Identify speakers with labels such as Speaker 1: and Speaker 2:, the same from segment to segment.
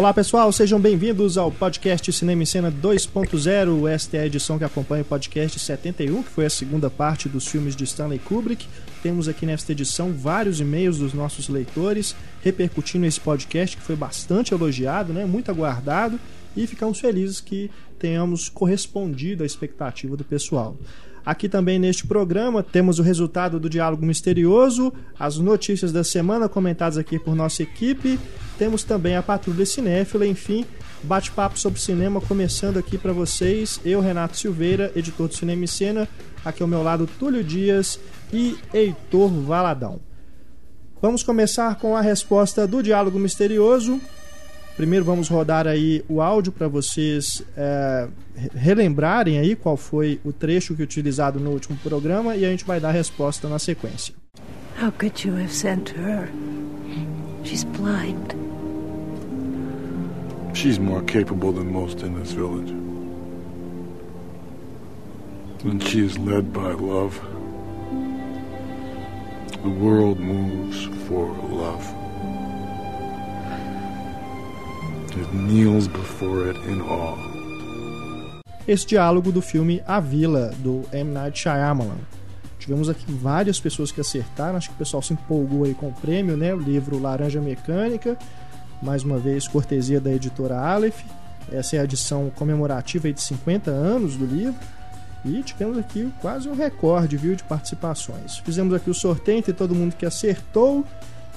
Speaker 1: Olá pessoal, sejam bem-vindos ao podcast Cinema em Cena 2.0. Esta é a edição que acompanha o podcast 71, que foi a segunda parte dos filmes de Stanley Kubrick. Temos aqui nesta edição vários e-mails dos nossos leitores repercutindo esse podcast que foi bastante elogiado, né? muito aguardado, e ficamos felizes que tenhamos correspondido à expectativa do pessoal. Aqui também neste programa temos o resultado do diálogo misterioso, as notícias da semana comentadas aqui por nossa equipe, temos também a Patrulha Cinéfila, enfim, bate-papo sobre cinema começando aqui para vocês. Eu, Renato Silveira, editor do Cinema e Cena, aqui ao meu lado Túlio Dias e Heitor Valadão. Vamos começar com a resposta do diálogo misterioso. Primeiro vamos rodar aí o áudio para vocês é, relembrarem aí qual foi o trecho que utilizado no último programa e a gente vai dar a resposta na sequência. How could you have sent her? She's blind.
Speaker 2: She's more capable than most in this village. And she is led by love. The world moves for love. It kneels before it in awe.
Speaker 1: Esse diálogo do filme A Vila, do M. Night Shyamalan. Tivemos aqui várias pessoas que acertaram, acho que o pessoal se empolgou aí com o prêmio, né? O livro Laranja Mecânica, mais uma vez cortesia da editora Aleph. Essa é a edição comemorativa de 50 anos do livro. E tivemos aqui quase um recorde, viu, de participações. Fizemos aqui o sorteio entre todo mundo que acertou.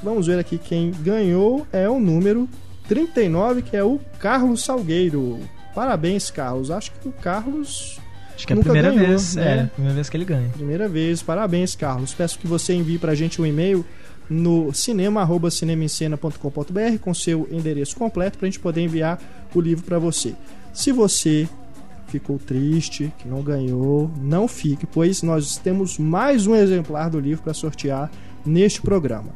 Speaker 1: Vamos ver aqui quem ganhou é o número 39, que é o Carlos Salgueiro. Parabéns, Carlos. Acho que o Carlos.
Speaker 3: Acho que é a primeira ganhou, vez, né? é, primeira vez que ele ganha.
Speaker 1: Primeira vez, parabéns, Carlos. Peço que você envie pra gente um e-mail no cinema@cinemaencena.com.br com seu endereço completo pra gente poder enviar o livro para você. Se você ficou triste, que não ganhou, não fique, pois nós temos mais um exemplar do livro para sortear neste programa.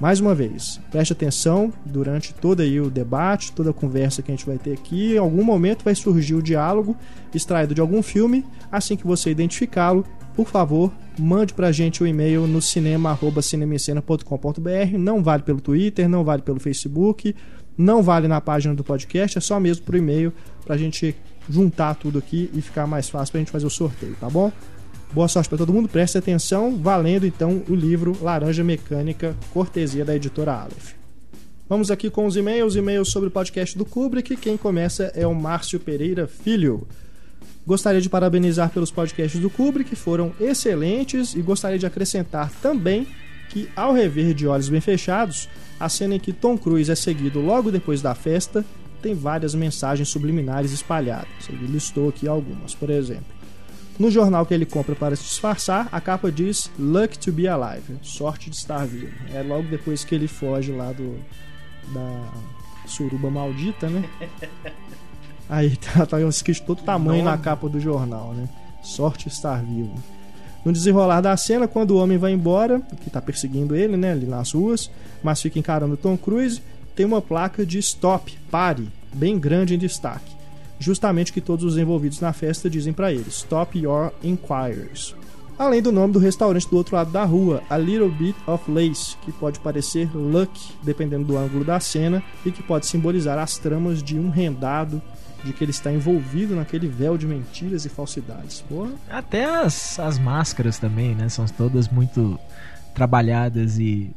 Speaker 1: Mais uma vez, preste atenção durante todo aí o debate, toda a conversa que a gente vai ter aqui. Em algum momento vai surgir o diálogo extraído de algum filme. Assim que você identificá-lo, por favor, mande pra gente o um e-mail no cinema@cinemicena.com.br. Não vale pelo Twitter, não vale pelo Facebook, não vale na página do podcast, é só mesmo por e-mail pra gente juntar tudo aqui e ficar mais fácil pra gente fazer o sorteio, tá bom? Boa sorte para todo mundo, preste atenção, valendo então o livro Laranja Mecânica, cortesia da editora Aleph. Vamos aqui com os e-mails, e-mails sobre o podcast do Kubrick. Quem começa é o Márcio Pereira Filho. Gostaria de parabenizar pelos podcasts do Kubrick, foram excelentes e gostaria de acrescentar também que, ao rever de olhos bem fechados, a cena em que Tom Cruise é seguido logo depois da festa tem várias mensagens subliminares espalhadas. Ele listou aqui algumas, por exemplo. No jornal que ele compra para se disfarçar, a capa diz Luck to be alive, sorte de estar vivo. É logo depois que ele foge lá do da suruba maldita, né? Aí tá, tá escrito todo tamanho na capa do jornal, né? Sorte de estar vivo. No desenrolar da cena, quando o homem vai embora, que tá perseguindo ele, né, ali nas ruas, mas fica encarando Tom Cruise, tem uma placa de stop, pare, bem grande em destaque justamente o que todos os envolvidos na festa dizem para ele: Stop Your Inquiries. Além do nome do restaurante do outro lado da rua, A Little Bit of Lace, que pode parecer Luck, dependendo do ângulo da cena, e que pode simbolizar as tramas de um rendado de que ele está envolvido naquele véu de mentiras e falsidades. Porra.
Speaker 3: Até as, as máscaras também, né? São todas muito trabalhadas e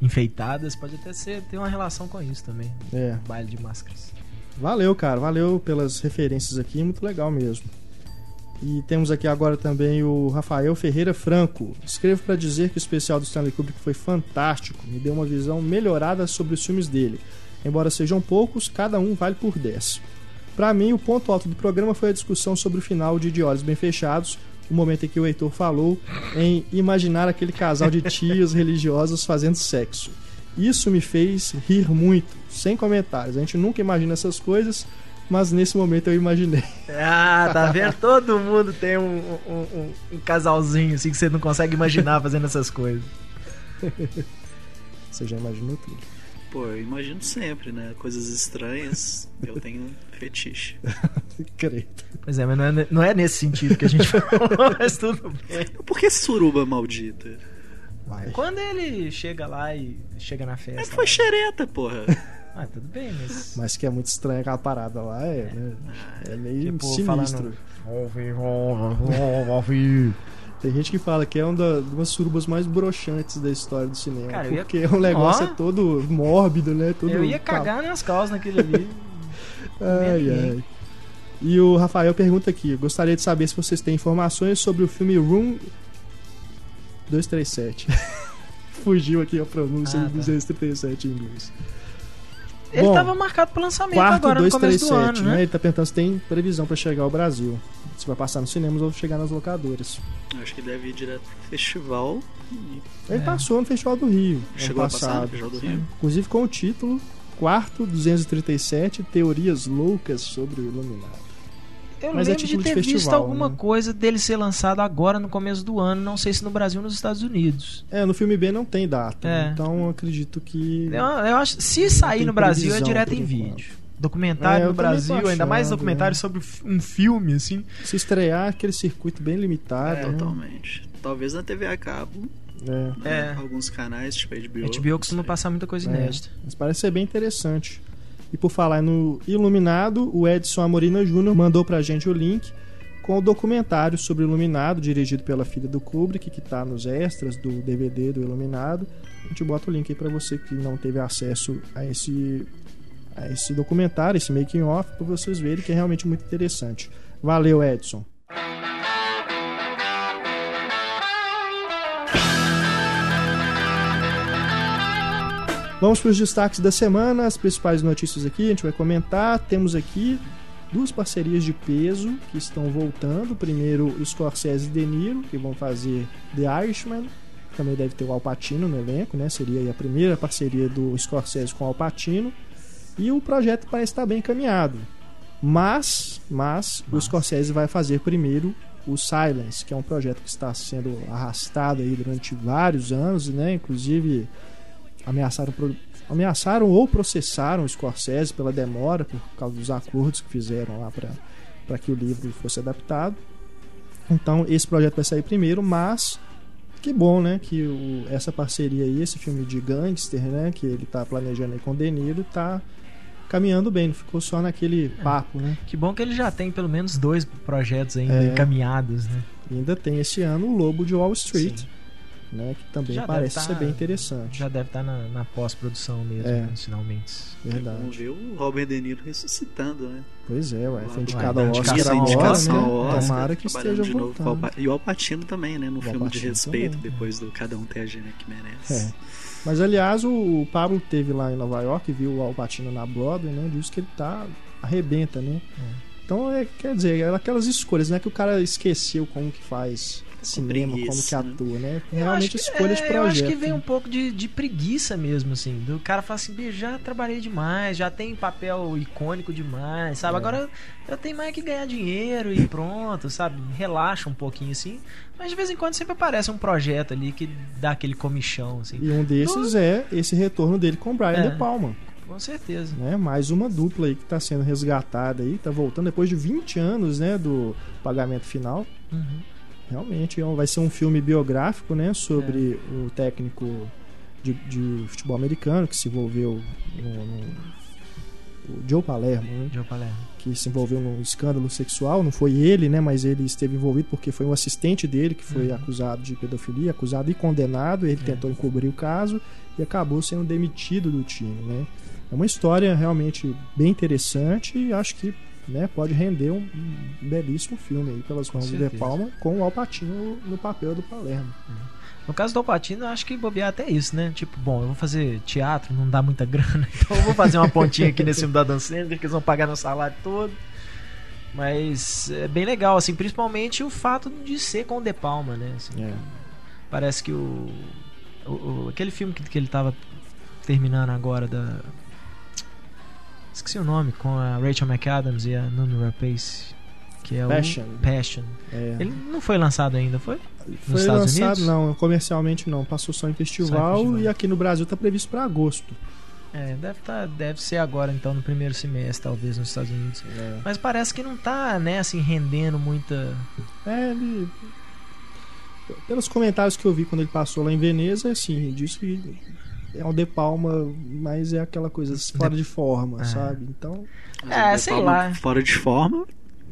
Speaker 3: enfeitadas. Pode até ser ter uma relação com isso também.
Speaker 1: É.
Speaker 3: Baile de máscaras.
Speaker 1: Valeu, cara. Valeu pelas referências aqui. Muito legal mesmo. E temos aqui agora também o Rafael Ferreira Franco. Escrevo para dizer que o especial do Stanley Kubrick foi fantástico. Me deu uma visão melhorada sobre os filmes dele. Embora sejam poucos, cada um vale por 10. Para mim, o ponto alto do programa foi a discussão sobre o final de De Olhos Bem Fechados, o momento em que o Heitor falou em imaginar aquele casal de tias religiosas fazendo sexo. Isso me fez rir muito, sem comentários. A gente nunca imagina essas coisas, mas nesse momento eu imaginei.
Speaker 3: Ah, tá vendo? Todo mundo tem um, um, um, casalzinho assim que você não consegue imaginar fazendo essas coisas.
Speaker 1: Você já imaginou tudo?
Speaker 4: Pô, eu imagino sempre, né? Coisas estranhas, eu tenho fetiche.
Speaker 1: Credo.
Speaker 3: Pois é, mas não é, não é nesse sentido que a gente falou, mas tudo bem.
Speaker 4: Por que suruba maldita?
Speaker 3: Vai. Quando ele chega lá e chega na festa. É,
Speaker 4: foi xereta, porra.
Speaker 3: Ah, tudo bem, mas.
Speaker 1: Mas que é muito estranha aquela parada lá, é, né? É meio
Speaker 3: Tipo,
Speaker 1: sinistro.
Speaker 3: falando.
Speaker 1: Tem gente que fala que é uma da- uma das surubas mais broxantes da história do cinema.
Speaker 3: Cara, eu ia-
Speaker 1: porque o negócio
Speaker 3: Ó.
Speaker 1: é todo mórbido, né? Todo
Speaker 3: Eu ia cagar nas calças naquele ali.
Speaker 1: Ai, ai. E o Rafael pergunta aqui: gostaria de saber se vocês têm informações sobre o filme Room 237. Fugiu aqui a pronúncia
Speaker 3: Ah,
Speaker 1: do
Speaker 3: tá.
Speaker 1: 237 em inglês.
Speaker 3: Ele
Speaker 1: Bom,
Speaker 3: tava marcado pro lançamento
Speaker 1: Quarto
Speaker 3: agora no começo do
Speaker 1: 237,
Speaker 3: ano,
Speaker 1: né?
Speaker 3: né?
Speaker 1: Ele tá perguntando se tem previsão pra chegar ao Brasil. Se vai passar nos cinemas ou chegar nas locadoras.
Speaker 4: Eu Acho que deve ir direto pro festival. e
Speaker 1: Ele
Speaker 3: É.
Speaker 1: passou no Festival do Rio.
Speaker 4: Chegou
Speaker 1: ano
Speaker 4: a passar no
Speaker 1: passado.
Speaker 4: Festival do Rio.
Speaker 1: Inclusive com o título Quarto 237 Teorias Loucas sobre o Iluminado.
Speaker 3: Eu
Speaker 1: Mas é
Speaker 3: lembro
Speaker 1: título
Speaker 3: de
Speaker 1: de
Speaker 3: ter visto
Speaker 1: festival,
Speaker 3: alguma
Speaker 1: né?
Speaker 3: coisa dele ser lançado agora no começo do ano, não sei se no Brasil ou nos Estados Unidos.
Speaker 1: É, no filme B não tem data.
Speaker 3: É.
Speaker 1: Então eu acredito que.
Speaker 3: Eu, eu acho se sair no Brasil é direto em
Speaker 1: enquanto.
Speaker 3: vídeo. Documentário
Speaker 1: É,
Speaker 3: no Brasil, ainda mais
Speaker 1: achando,
Speaker 3: documentário
Speaker 1: né?
Speaker 3: sobre um filme, assim.
Speaker 1: Se estrear aquele circuito bem limitado.
Speaker 4: É,
Speaker 1: né?
Speaker 4: totalmente. Talvez na TV a cabo,
Speaker 1: É.
Speaker 4: né?
Speaker 3: É.
Speaker 4: alguns canais, tipo HBO.
Speaker 3: A HBO costuma passar muita coisa
Speaker 1: É.
Speaker 3: inédita.
Speaker 1: Mas parece ser bem interessante. E por falar no Iluminado, o Edson Amorina Jr. mandou pra gente o link com o documentário sobre o Iluminado, dirigido pela filha do Kubrick, que tá nos extras do DVD do Iluminado. A gente bota o link aí pra você que não teve acesso a esse, a esse documentário, esse making off, pra vocês verem que é realmente muito interessante. Valeu, Edson. Vamos para os destaques da semana, as principais notícias aqui, a gente vai comentar. Temos aqui duas parcerias de peso que estão voltando. Primeiro, o Scorsese e De Niro, que vão fazer The Irishman. Também deve ter o Al Pacino no elenco, né? Seria a primeira parceria do Scorsese com o Al Pacino. E o projeto parece estar bem encaminhado. Mas, mas, o
Speaker 3: Mas.
Speaker 1: Scorsese vai fazer primeiro o Silence, que é um projeto que está sendo arrastado aí durante vários anos, né? Inclusive ameaçaram, ameaçaram ou processaram o Scorsese pela demora por causa dos acordos que fizeram lá para que o livro fosse adaptado. Então esse projeto vai sair primeiro, mas que bom, né, que o- essa parceria aí, esse filme de gangster, né, que ele tá planejando aí com o De Niro, tá caminhando bem, não ficou só naquele papo, né?
Speaker 3: Que bom que ele já tem pelo menos dois projetos ainda
Speaker 1: É.
Speaker 3: encaminhados, né?
Speaker 1: Ainda tem esse ano o Lobo de Wall Street,
Speaker 3: Sim.
Speaker 1: Né, que também
Speaker 3: Já
Speaker 1: parece
Speaker 3: deve
Speaker 1: ser
Speaker 3: tá-
Speaker 1: bem interessante.
Speaker 3: Já deve estar na, na pós-produção mesmo,
Speaker 1: É.
Speaker 3: né, finalmente.
Speaker 1: Verdade.
Speaker 4: Vamos ver o Robert De Niro ressuscitando, né?
Speaker 1: Pois é, ué, foi indicado ao
Speaker 3: indicação
Speaker 1: Oscar agora, né?
Speaker 4: Oscar,
Speaker 1: Tomara que esteja
Speaker 4: novo
Speaker 1: voltando.
Speaker 4: Pa- E o Alpatino também, né? No
Speaker 1: O
Speaker 4: filme de respeito,
Speaker 1: também.
Speaker 4: depois do Cada Um Ter a Gênia que Merece.
Speaker 1: É. Mas aliás, o, Pablo teve lá em Nova York, viu o Al Pacino na Broadway, né? Disse que ele tá arrebenta, né? Então, é, quer dizer, é aquelas escolhas, não é que o cara esqueceu como que faz cinema, como que
Speaker 4: preguiça, né?
Speaker 1: atua, né? Realmente escolha de
Speaker 3: é,
Speaker 1: projeto.
Speaker 3: Eu acho que vem um pouco de, de preguiça mesmo, assim. Do cara falar assim, "Bicho, já trabalhei demais, já tem papel icônico demais, sabe?
Speaker 1: É.
Speaker 3: Agora eu tenho mais que ganhar dinheiro e pronto, sabe? Relaxa um pouquinho assim. Mas de vez em quando sempre aparece um projeto ali que dá aquele comichão, assim.
Speaker 1: E um desses é esse retorno dele com o Brian
Speaker 3: É.
Speaker 1: De Palma,
Speaker 3: Com certeza.
Speaker 1: né? Mais uma dupla aí que tá sendo resgatada aí, tá voltando depois de 20 anos, né, do pagamento final.
Speaker 3: Uhum.
Speaker 1: Realmente, é vai ser um filme biográfico, né, sobre
Speaker 3: É.
Speaker 1: o técnico de, de futebol americano que se envolveu no, no- o Joe Palermo, né,
Speaker 3: Joe Palermo.
Speaker 1: que se envolveu num escândalo sexual. Não foi ele, né, mas ele esteve envolvido porque foi um assistente dele que foi
Speaker 3: Uhum.
Speaker 1: acusado de pedofilia, acusado e condenado. Ele
Speaker 3: É.
Speaker 1: tentou encobrir o caso e acabou sendo demitido do time, né. É uma história realmente bem interessante e acho que né, pode render um, um belíssimo filme aí pelas mãos do De. Palma com o Alpatino no papel do Palermo.
Speaker 3: No caso do Alpatino, eu acho que bobear até isso, né? Tipo, bom, eu vou fazer teatro, não dá muita grana, então eu vou fazer uma pontinha aqui nesse filme da Dan Sandler, que eles vão pagar meu salário todo. Mas é bem legal, assim, principalmente o fato de ser com o De Palma, né? Assim,
Speaker 1: É.
Speaker 3: Parece que o, o- o- aquele filme que, que ele tava terminando agora da esqueci o nome com a Rachel McAdams e a Noomi Rapace, que é
Speaker 1: Passion.
Speaker 3: o Passion.
Speaker 1: É.
Speaker 3: Ele não foi lançado ainda, foi?
Speaker 1: Foi
Speaker 3: Estados
Speaker 1: lançado,
Speaker 3: Unidos?
Speaker 1: não, comercialmente não. Passou só em festival,
Speaker 3: Só em festival.
Speaker 1: e aqui no Brasil tá previsto para agosto.
Speaker 3: É, deve tá, deve ser agora então no primeiro semestre, talvez nos Estados Unidos.
Speaker 1: É,
Speaker 3: Mas parece que não tá, né, assim rendendo muita
Speaker 1: É, ele. Pelos comentários que eu vi quando ele passou lá em Veneza, assim, disse que é um De Palma, mas é aquela coisa fora de forma,
Speaker 3: É.
Speaker 1: sabe? Então,
Speaker 3: É,
Speaker 4: De
Speaker 3: sei lá.
Speaker 4: Fora de forma,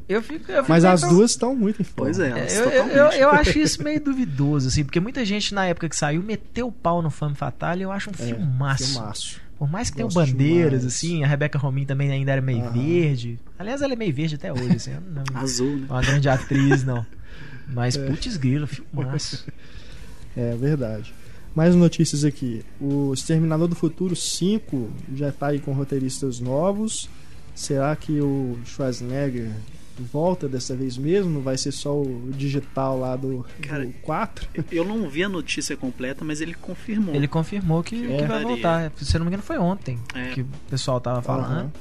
Speaker 3: Eu fico, eu fico
Speaker 1: mas as
Speaker 3: pro-
Speaker 1: duas estão muito em forma.
Speaker 4: pois é,
Speaker 3: É, Eu, eu, eu, eu acho isso meio duvidoso, assim, porque muita gente na época que saiu meteu o pau no Femme Fatale e eu acho um
Speaker 1: É,
Speaker 3: filmaço.
Speaker 1: filmaço.
Speaker 3: Por mais que tenha
Speaker 1: Gosto
Speaker 3: bandeiras,
Speaker 1: demais.
Speaker 3: assim, a Rebecca Romijn também ainda era meio
Speaker 1: Aham.
Speaker 3: verde. Aliás, ela é meio verde até hoje, assim, não é
Speaker 4: Azul, né?
Speaker 3: uma grande atriz, não. Mas,
Speaker 1: É.
Speaker 3: putz grilo, filmaço.
Speaker 1: É verdade. Mais notícias aqui. O Exterminador do Futuro 5 já tá aí com roteiristas novos. Será que o Schwarzenegger volta dessa vez mesmo? Não vai ser só o digital lá do,
Speaker 4: Cara,
Speaker 1: do 4?
Speaker 4: Eu não vi a notícia completa, mas ele confirmou.
Speaker 3: Ele confirmou que,
Speaker 1: É.
Speaker 3: que vai voltar. Se eu não me engano, foi ontem
Speaker 4: É.
Speaker 3: que o pessoal tava falando.
Speaker 1: Aham.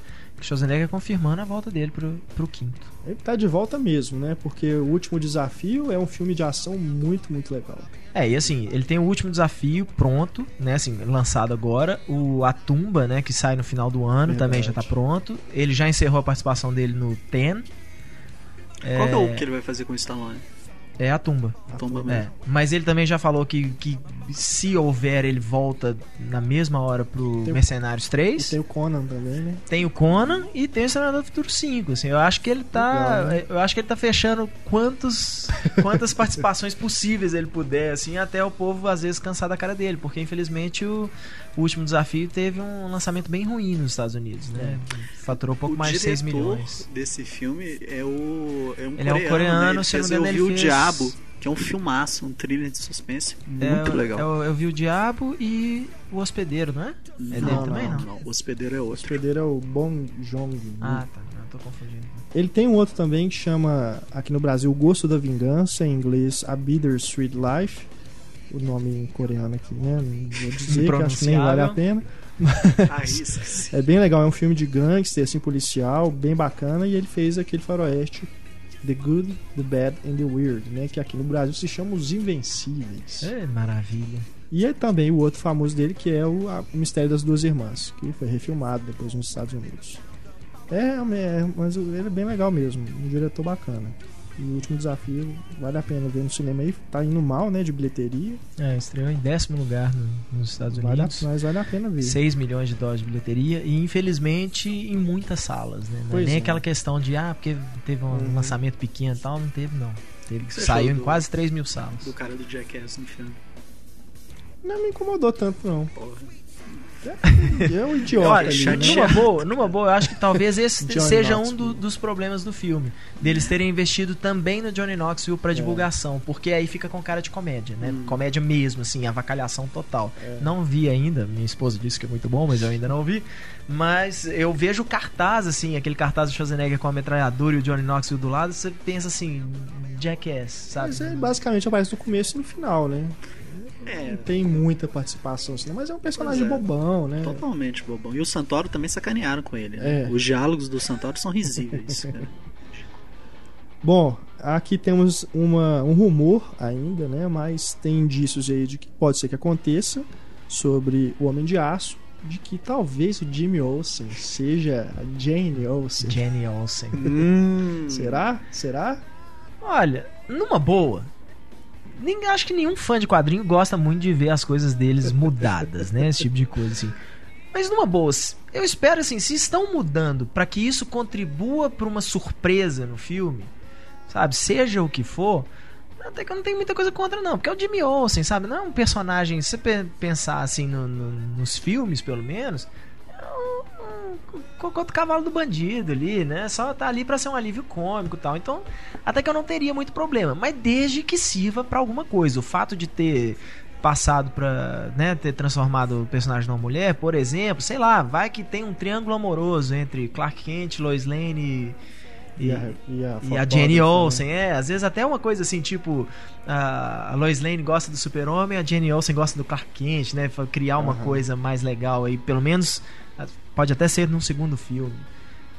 Speaker 3: Schwarzenegger confirmando a volta dele pro, pro quinto.
Speaker 1: Ele tá de volta mesmo, né? Porque o último desafio é um filme de ação muito, muito legal.
Speaker 3: É, e assim, ele tem o último desafio pronto, né? Assim, lançado agora. O A Tumba, né? Que sai no final do ano,
Speaker 1: Verdade.
Speaker 3: também já tá pronto. Ele já encerrou a participação dele no Ten.
Speaker 4: Qual que é o que ele vai fazer com o Stallone?
Speaker 3: É a tumba.
Speaker 4: Tomba
Speaker 3: É.
Speaker 4: mesmo.
Speaker 3: Mas ele também já falou que, que se houver, ele volta na mesma hora pro
Speaker 1: Tem
Speaker 3: Mercenários
Speaker 1: E
Speaker 3: 3.
Speaker 1: tem o Conan também, né?
Speaker 3: Tem o Conan e tem o Senador do Futuro 5. Assim, eu acho que ele tá.
Speaker 1: Legal, né?
Speaker 3: Eu acho que ele tá fechando quantos, quantas participações possíveis ele puder, assim, até o povo às vezes cansar da cara dele. Porque infelizmente o, o último desafio teve um lançamento bem ruim nos Estados Unidos, né? Faturou pouco
Speaker 4: o
Speaker 3: mais de 6
Speaker 4: diretor
Speaker 3: milhões.
Speaker 4: desse filme é o é um
Speaker 3: Ele é um
Speaker 4: coreano,
Speaker 3: coreano,
Speaker 4: né? Ele
Speaker 3: se eu não
Speaker 4: fez
Speaker 3: me
Speaker 4: Eu
Speaker 3: engano,
Speaker 4: Vi o
Speaker 3: fez-
Speaker 4: Diabo, que é um filmaço, um thriller de suspense muito
Speaker 3: É,
Speaker 4: legal.
Speaker 3: Eu, eu vi o Diabo e o Hospedeiro, não é? É dele
Speaker 1: Não,
Speaker 3: também, não?
Speaker 4: não. O hospedeiro é
Speaker 1: O
Speaker 4: outro.
Speaker 1: hospedeiro é o Bong Joon.
Speaker 3: Ah, tá. Não, tô confundindo.
Speaker 1: Ele tem um outro também que chama, aqui no Brasil, O Gosto da Vingança, em inglês A Bittersweet Life. O nome coreano aqui, né? Não vou dizer, que acho que nem vale a pena.
Speaker 4: Esqueci.
Speaker 1: É bem legal, é um filme de gangster, assim, policial, bem bacana, e ele fez aquele faroeste The Good, The Bad and The Weird, né? Que aqui no Brasil se chama Os Invencíveis.
Speaker 3: É, maravilha.
Speaker 1: E é também o outro famoso dele, que é o, a- o Mistério das Duas Irmãs, que foi refilmado depois nos Estados Unidos. É, é, mas ele é bem legal mesmo, um diretor bacana. E o último desafio, vale a pena ver no cinema aí, tá indo mal, né, de bilheteria,
Speaker 3: É, estreou em décimo lugar no- nos Estados
Speaker 1: vale a,
Speaker 3: Unidos.
Speaker 1: mas vale a pena ver.
Speaker 3: 6 milhões de dólares de bilheteria e infelizmente em muitas salas, né? Não é nem
Speaker 1: é.
Speaker 3: aquela questão de ah, porque teve um
Speaker 1: Uhum.
Speaker 3: lançamento pequeno e tal, não teve não. Teve,
Speaker 4: que você
Speaker 3: saiu em
Speaker 4: do-
Speaker 3: quase 3 mil salas.
Speaker 4: Do cara do Jackass no filme.
Speaker 1: Não me incomodou tanto, não.
Speaker 4: Porra.
Speaker 1: É um idiota
Speaker 3: Olha, numa boa, numa boa, eu acho que talvez esse seja um
Speaker 1: Knoxville.
Speaker 3: do- dos problemas do filme. Deles terem investido também no Johnny Knoxville pra divulgação, porque aí fica com cara de comédia, né?
Speaker 4: Hum.
Speaker 3: Comédia mesmo, assim, avacalhação total.
Speaker 1: É.
Speaker 3: Não vi ainda, minha esposa disse que é muito bom, mas eu ainda não vi. Mas eu vejo o cartaz, assim, aquele cartaz do Schwarzenegger com a metralhadora e o Johnny Knoxville do lado, você pensa assim, Jackass, sabe?
Speaker 1: Mas é, basicamente aparece no começo e no final, né?
Speaker 4: É,
Speaker 1: Não tem muita participação, assim, mas é um personagem
Speaker 4: é.
Speaker 1: bobão, né?
Speaker 4: totalmente bobão. E o Santoro também sacanearam com ele. né?
Speaker 1: É.
Speaker 4: Os diálogos do Santoro são risíveis.
Speaker 1: Bom, aqui temos uma, um rumor ainda, né? Mas tem indícios aí de que pode ser que aconteça sobre o Homem de Aço, de que talvez o Jimmy Olsen seja a Jane Olsen.
Speaker 3: Jenny Olsen.
Speaker 4: Hum.
Speaker 1: Será? Será?
Speaker 3: Olha, numa boa. Ninguém, acho que nenhum fã de quadrinho gosta muito de ver as coisas deles mudadas, né? Esse tipo de coisa, assim. Mas numa boa, eu espero assim, se estão mudando pra que isso contribua pra uma surpresa no filme, sabe? Seja o que for, até que eu não tenho muita coisa contra, não. Porque é o Jimmy Olsen, sabe? Não é um personagem, se você pe- pensar assim no- no- nos filmes, pelo menos, é um cocô do cavalo do bandido ali, né? Só tá ali pra ser um alívio cômico e tal. Então, até que eu não teria muito problema. Mas desde que sirva pra alguma coisa. O fato de ter passado pra, né, ter transformado o personagem numa mulher, por exemplo, sei lá, vai que tem um triângulo amoroso entre Clark Kent, Lois Lane e,
Speaker 1: E a, e a,
Speaker 3: e a Jenny? Olsen, é, às vezes até uma coisa assim, tipo, a Lois Lane gosta do Super-Homem, a Jenny Olsen gosta do Clark Kent, né? Criar uma
Speaker 1: Aham.
Speaker 3: coisa mais legal aí, pelo menos pode até ser num segundo filme.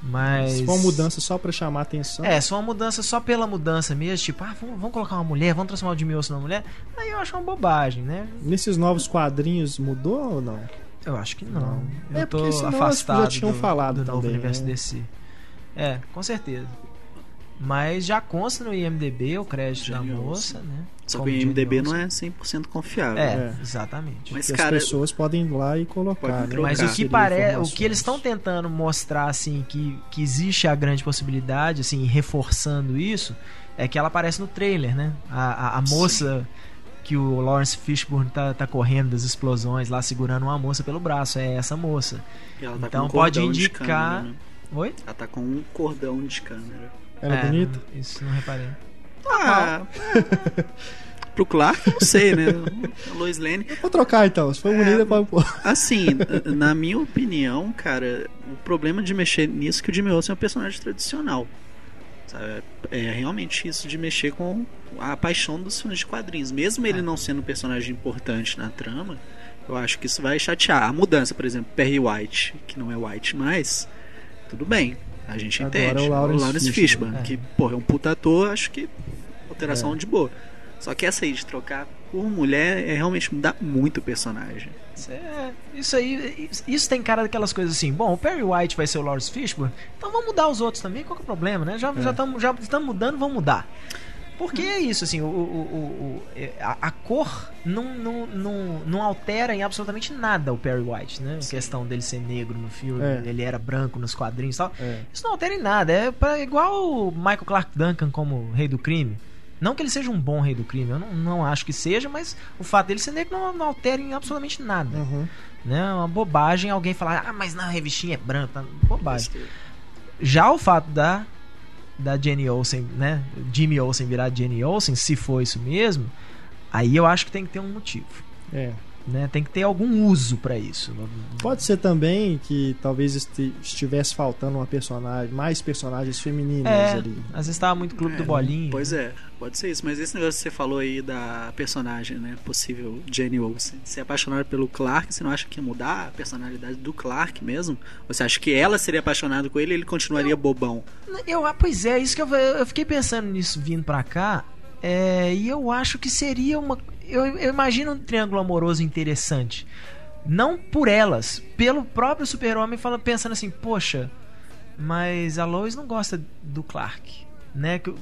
Speaker 3: Mas
Speaker 1: Se for uma mudança só pra chamar atenção.
Speaker 3: É, só uma mudança só pela mudança mesmo, tipo, ah, vamos, vamos colocar uma mulher, vamos transformar o Jimmy Olsen numa mulher. Aí eu acho uma bobagem, né?
Speaker 1: Nesses novos quadrinhos mudou ou não?
Speaker 3: Eu acho que não.
Speaker 1: Não.
Speaker 3: Eu
Speaker 1: É,
Speaker 3: tô
Speaker 1: porque senão
Speaker 3: afastado
Speaker 1: já tinham
Speaker 3: do,
Speaker 1: falado
Speaker 3: do novo
Speaker 1: também,
Speaker 3: universo
Speaker 1: né?
Speaker 3: DC. É, com certeza. Mas já consta no IMDB o crédito da moça,
Speaker 4: Olsen.
Speaker 3: né?
Speaker 4: Só
Speaker 3: Como
Speaker 4: que o IMDB não é 100% confiável.
Speaker 3: É,
Speaker 1: É.
Speaker 3: exatamente.
Speaker 4: Mas,
Speaker 1: que as
Speaker 4: cara,
Speaker 1: pessoas podem ir lá e colocar. Né.
Speaker 3: Mas o que parece, o que eles estão tentando mostrar assim que, que existe a grande possibilidade, assim, reforçando isso, é que ela aparece no trailer, né? A, a, a moça que o Lawrence Fishburne tá, tá correndo das explosões lá segurando uma moça pelo braço, é essa moça.
Speaker 4: E ela tá
Speaker 3: Então
Speaker 4: com um
Speaker 3: pode indicar-
Speaker 4: câmera, né?
Speaker 3: Oi?
Speaker 4: Ela tá com um cordão de câmera.
Speaker 1: Ela é, bonita?
Speaker 3: não- Isso não reparei.
Speaker 4: Ah, pro Clark, não sei, né? A Lois Lane.
Speaker 1: Vou trocar então. Se for
Speaker 4: É.
Speaker 1: bonita, pode pôr.
Speaker 4: Assim, na minha opinião, cara, o problema de mexer nisso é que o Jimmy Olsen é um personagem tradicional. Sabe? É realmente isso de mexer com a paixão dos fãs de quadrinhos. Mesmo ele
Speaker 3: É.
Speaker 4: não sendo um personagem importante na trama, eu acho que isso vai chatear. A mudança, por exemplo, Perry White, que não é White mais, tudo bem. A gente
Speaker 1: Agora
Speaker 4: entende.
Speaker 1: é o Lawrence
Speaker 4: Fishburne,
Speaker 1: Fishburne.
Speaker 3: É.
Speaker 4: que, porra, é um puta ator, acho que alteração
Speaker 1: É.
Speaker 4: de boa. Só que essa aí de trocar por mulher é realmente mudar muito o personagem.
Speaker 3: Isso, é- isso aí, isso- tem cara daquelas coisas assim. Bom, o Perry White vai ser o Lawrence Fishburne, então vamos mudar os outros também. Qual que é o problema, né? Já
Speaker 1: É.
Speaker 3: já estamos já mudando, vamos mudar. Porque é isso, assim, o, o- o- o- é, a, a cor não, não, não, não altera em absolutamente nada o Perry White, né? A questão dele ser negro no filme,
Speaker 1: É.
Speaker 3: ele era branco nos quadrinhos e tal.
Speaker 1: É.
Speaker 3: Isso não altera em nada. É pra- igual o Michael Clark Duncan como rei do crime. Não que ele seja um bom rei do crime, eu não, não acho que seja, mas o fato dele ser negro não, não altera em absolutamente nada.
Speaker 1: Uhum.
Speaker 3: Né? É uma bobagem alguém falar, ah, mas na revistinha é branco. Tá? Bobagem. Já o fato da, da Jenny Olsen, né? Jimmy Olsen virar Jenny Olsen, se for isso mesmo, aí eu acho que tem que ter um motivo.
Speaker 1: É.
Speaker 3: Né? Tem que ter algum uso pra isso.
Speaker 1: Pode ser também que talvez estivesse faltando uma personagem, mais personagens femininas
Speaker 3: É,
Speaker 1: ali.
Speaker 3: às vezes tava muito clube
Speaker 4: É,
Speaker 3: do bolinho.
Speaker 4: Pois é, pode ser isso. Mas esse negócio que você falou aí da personagem, né? Possível Jenny Olsen. Ser apaixonada pelo Clark, você não acha que ia mudar a personalidade do Clark mesmo? Você acha que ela seria apaixonada com ele e ele continuaria bobão?
Speaker 3: Eu, ah, pois é, isso que eu, eu fiquei pensando nisso vindo pra cá. É, e eu acho que seria uma. Eu, eu imagino um triângulo amoroso interessante. Não por elas, pelo próprio super-homem pensando assim, poxa, mas a Lois não gosta do Clark. Né? Que-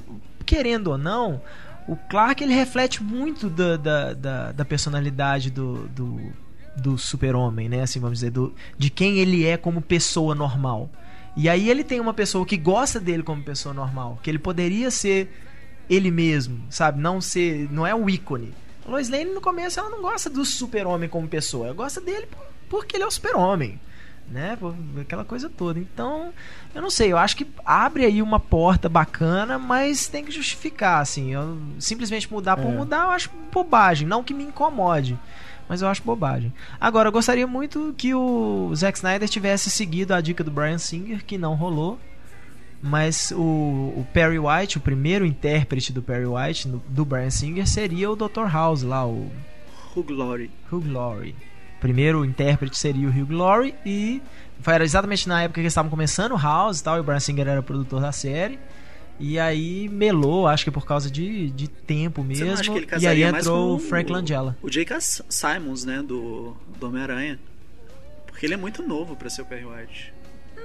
Speaker 3: Querendo ou não, o Clark ele reflete muito da, da, da, da personalidade do, do, do super-homem, né? Assim, vamos dizer, do, de quem ele é como pessoa normal. E aí ele tem uma pessoa que gosta dele como pessoa normal, que ele poderia ser ele mesmo, sabe? Não ser, não é o ícone. A Lois Lane no começo ela não gosta do super-homem como pessoa, ela gosta dele por- porque ele é o super-homem, né? Aquela coisa toda. Então, eu não sei, eu acho que abre aí uma porta bacana, mas tem que justificar, assim. Eu, simplesmente mudar por
Speaker 1: É.
Speaker 3: mudar, eu acho bobagem, não que me incomode. Mas eu acho bobagem. Agora, eu gostaria muito que o Zack Snyder tivesse seguido a dica do Brian Singer, que não rolou. Mas o, o Perry White, o primeiro intérprete do Perry White, no- do Brian Singer, seria o Dr. House lá, o
Speaker 4: Hugh Laurie.
Speaker 3: Hugh Laurie. Primeiro intérprete seria o Hugh Laurie e foi era exatamente na época que eles estavam começando o House e tal, e o Brian Singer era produtor da série. E aí melou, acho que por causa de, de tempo mesmo.
Speaker 4: que ele
Speaker 3: E aí entrou o Frank Langella.
Speaker 4: O J.K. Simons, né? Do, do Homem-Aranha. Porque ele é muito novo pra ser o Perry White.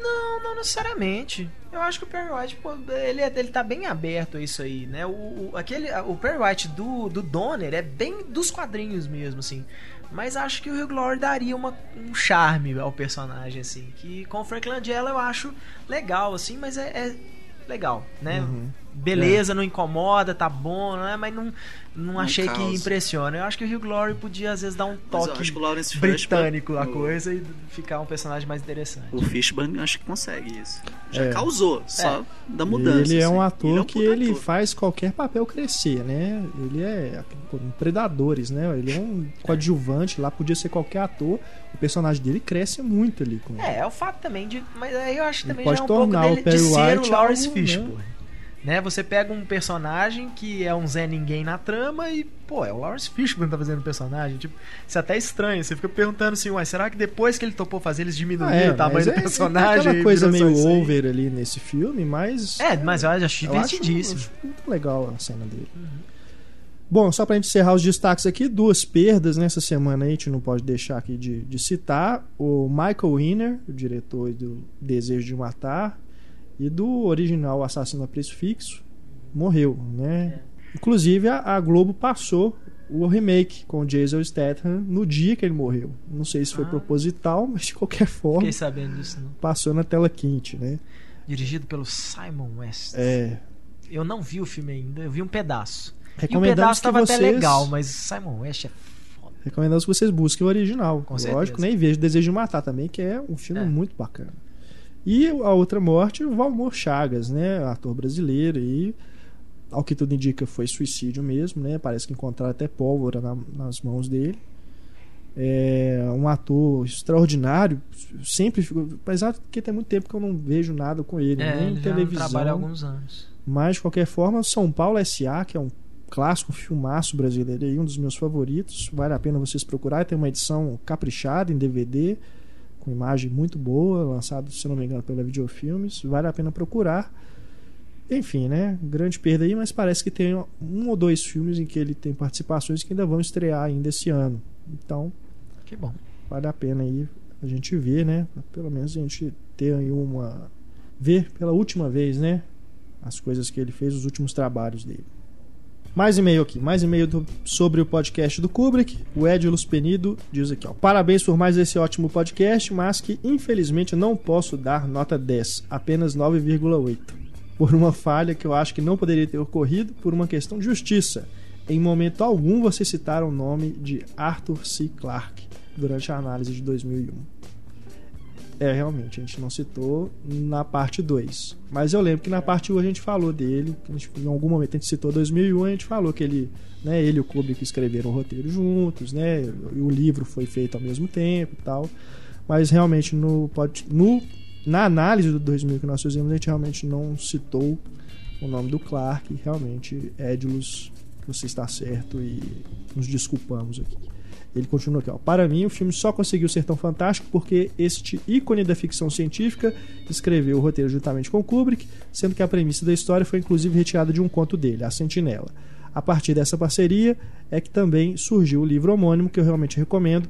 Speaker 3: Não, não necessariamente. Eu acho que o Perry White, pô, ele, é- ele tá bem aberto a isso aí, né? O, o, aquele, o Perry White do, do Donner é bem dos quadrinhos mesmo, assim. Mas acho que o Hugh Laurie daria uma, um charme ao personagem, assim. Que com o Frank Langella eu acho legal, assim, mas é, é legal, né?
Speaker 1: Uhum.
Speaker 3: Beleza, não incomoda, tá bom, né? Mas não, não,
Speaker 4: Não
Speaker 3: achei que impressiona. Eu acho que o Hugh Laurie podia, às vezes, dar um toque
Speaker 4: Fishburne-
Speaker 3: britânico à
Speaker 4: o-
Speaker 3: coisa e ficar um personagem mais interessante.
Speaker 4: O Fishburne eu acho que consegue isso. Já
Speaker 1: É.
Speaker 4: causou, só da
Speaker 1: E
Speaker 4: mudança.
Speaker 1: ele é
Speaker 4: assim.
Speaker 1: um ator
Speaker 4: Ele é um
Speaker 1: que ele
Speaker 4: ator.
Speaker 1: faz qualquer papel crescer, né? Ele é um Predadores, né? Ele é um coadjuvante lá, podia ser qualquer ator. O personagem dele cresce muito ali com
Speaker 3: É, é o fato também de. Mas aí eu acho que também
Speaker 1: pode
Speaker 3: já é um pouco dele, de ser o Lawrence
Speaker 1: algo, né?
Speaker 3: Né? Você pega um personagem que é um Zé Ninguém na trama e, pô, é o Lawrence Fishburne que tá fazendo o personagem. Tipo, isso é até estranho. Você fica perguntando assim, ué, será que depois que ele topou fazer, eles diminuíram
Speaker 1: Ah, é,
Speaker 3: o tamanho do
Speaker 1: é-
Speaker 3: personagem?
Speaker 1: É aquela
Speaker 3: e
Speaker 1: coisa meio over ali nesse filme, mas.
Speaker 3: É, mas eu acho
Speaker 1: eu acho,
Speaker 3: divertidíssimo.
Speaker 1: acho muito legal a cena dele. Bom, só pra gente encerrar os destaques aqui, duas perdas nessa semana aí, a gente não pode deixar aqui de, de citar. O Michael Winner, o diretor do Desejo de Matar, E do original Assassino a Preço Fixo, morreu, né? Inclusive a, a Globo passou o remake com o Jason Statham no dia que ele morreu. Não sei se foi
Speaker 3: Ah.
Speaker 1: proposital, mas de qualquer forma
Speaker 3: Fiquei sabendo disso, não.
Speaker 1: passou na tela quente, né?
Speaker 3: Dirigido pelo Simon West.
Speaker 1: É,
Speaker 3: Eu não vi o filme ainda, eu vi um pedaço. E o
Speaker 1: recomendamos
Speaker 3: pedaço
Speaker 1: que
Speaker 3: tava
Speaker 1: vocês
Speaker 3: até legal, mas Simon West é foda.
Speaker 1: recomendamos que vocês busquem o original.
Speaker 3: Com
Speaker 1: Lógico,
Speaker 3: certeza.
Speaker 1: nem vejo Desejo de Matar também, que é um filme
Speaker 3: É.
Speaker 1: muito bacana. E a outra morte, o Valmor Chagas, né, ator brasileiro e ao que tudo indica foi suicídio mesmo, né? Parece que encontraram até pólvora na- nas mãos dele. É um ator extraordinário, sempre fico, apesar de que tem muito tempo que eu não vejo nada com ele,
Speaker 3: É,
Speaker 1: nem em
Speaker 3: ele
Speaker 1: televisão.
Speaker 3: trabalha há alguns anos.
Speaker 1: Mas, de qualquer forma, São Paulo S.A., que é um clássico filmaço brasileiro aí, um dos meus favoritos. Vale a pena vocês procurarem. Tem uma edição caprichada em DVD, com imagem muito boa, lançado, se não me engano, pela Videofilmes. Vale a pena procurar. Enfim, né? Grande perda aí, mas parece que tem um ou dois filmes em que ele tem participações que ainda vão estrear ainda esse ano. Então,
Speaker 3: Que bom.
Speaker 1: vale a pena aí a gente ver, né? Pelo menos a gente ter aí uma. ver pela última vez, né? As coisas que ele fez, os últimos trabalhos dele. Mais e-mail aqui, mais e-mail do- sobre o podcast do Kubrick. O Edilus Penido diz aqui, ó. Parabéns por mais esse ótimo podcast, mas que infelizmente não posso dar nota 10, apenas 9,8. Por uma falha que eu acho que não poderia ter ocorrido por uma questão de justiça. Em momento algum você citaram o nome de Arthur C. Clarke durante a análise de 2001. É, realmente, a gente não citou na parte 2. Mas eu lembro que na parte 1 a gente falou dele. gente- em algum momento a gente citou 2001 a gente falou que ele, né, ele e o Kubrick escreveram o roteiro juntos, né? E o livro foi feito ao mesmo tempo e tal. Mas realmente no, pod- no na análise do 2000 que nós fizemos, a gente realmente não citou o nome do Clark. Realmente, Edilus, você está certo e nos desculpamos aqui. Ele continua aqui, ó. Para mim, o filme só conseguiu ser tão fantástico porque este ícone da ficção científica escreveu o roteiro juntamente com Kubrick, sendo que a premissa da história foi inclusive retirada de um conto dele, A Sentinela. A partir dessa parceria é que também surgiu o livro homônimo, que eu realmente recomendo,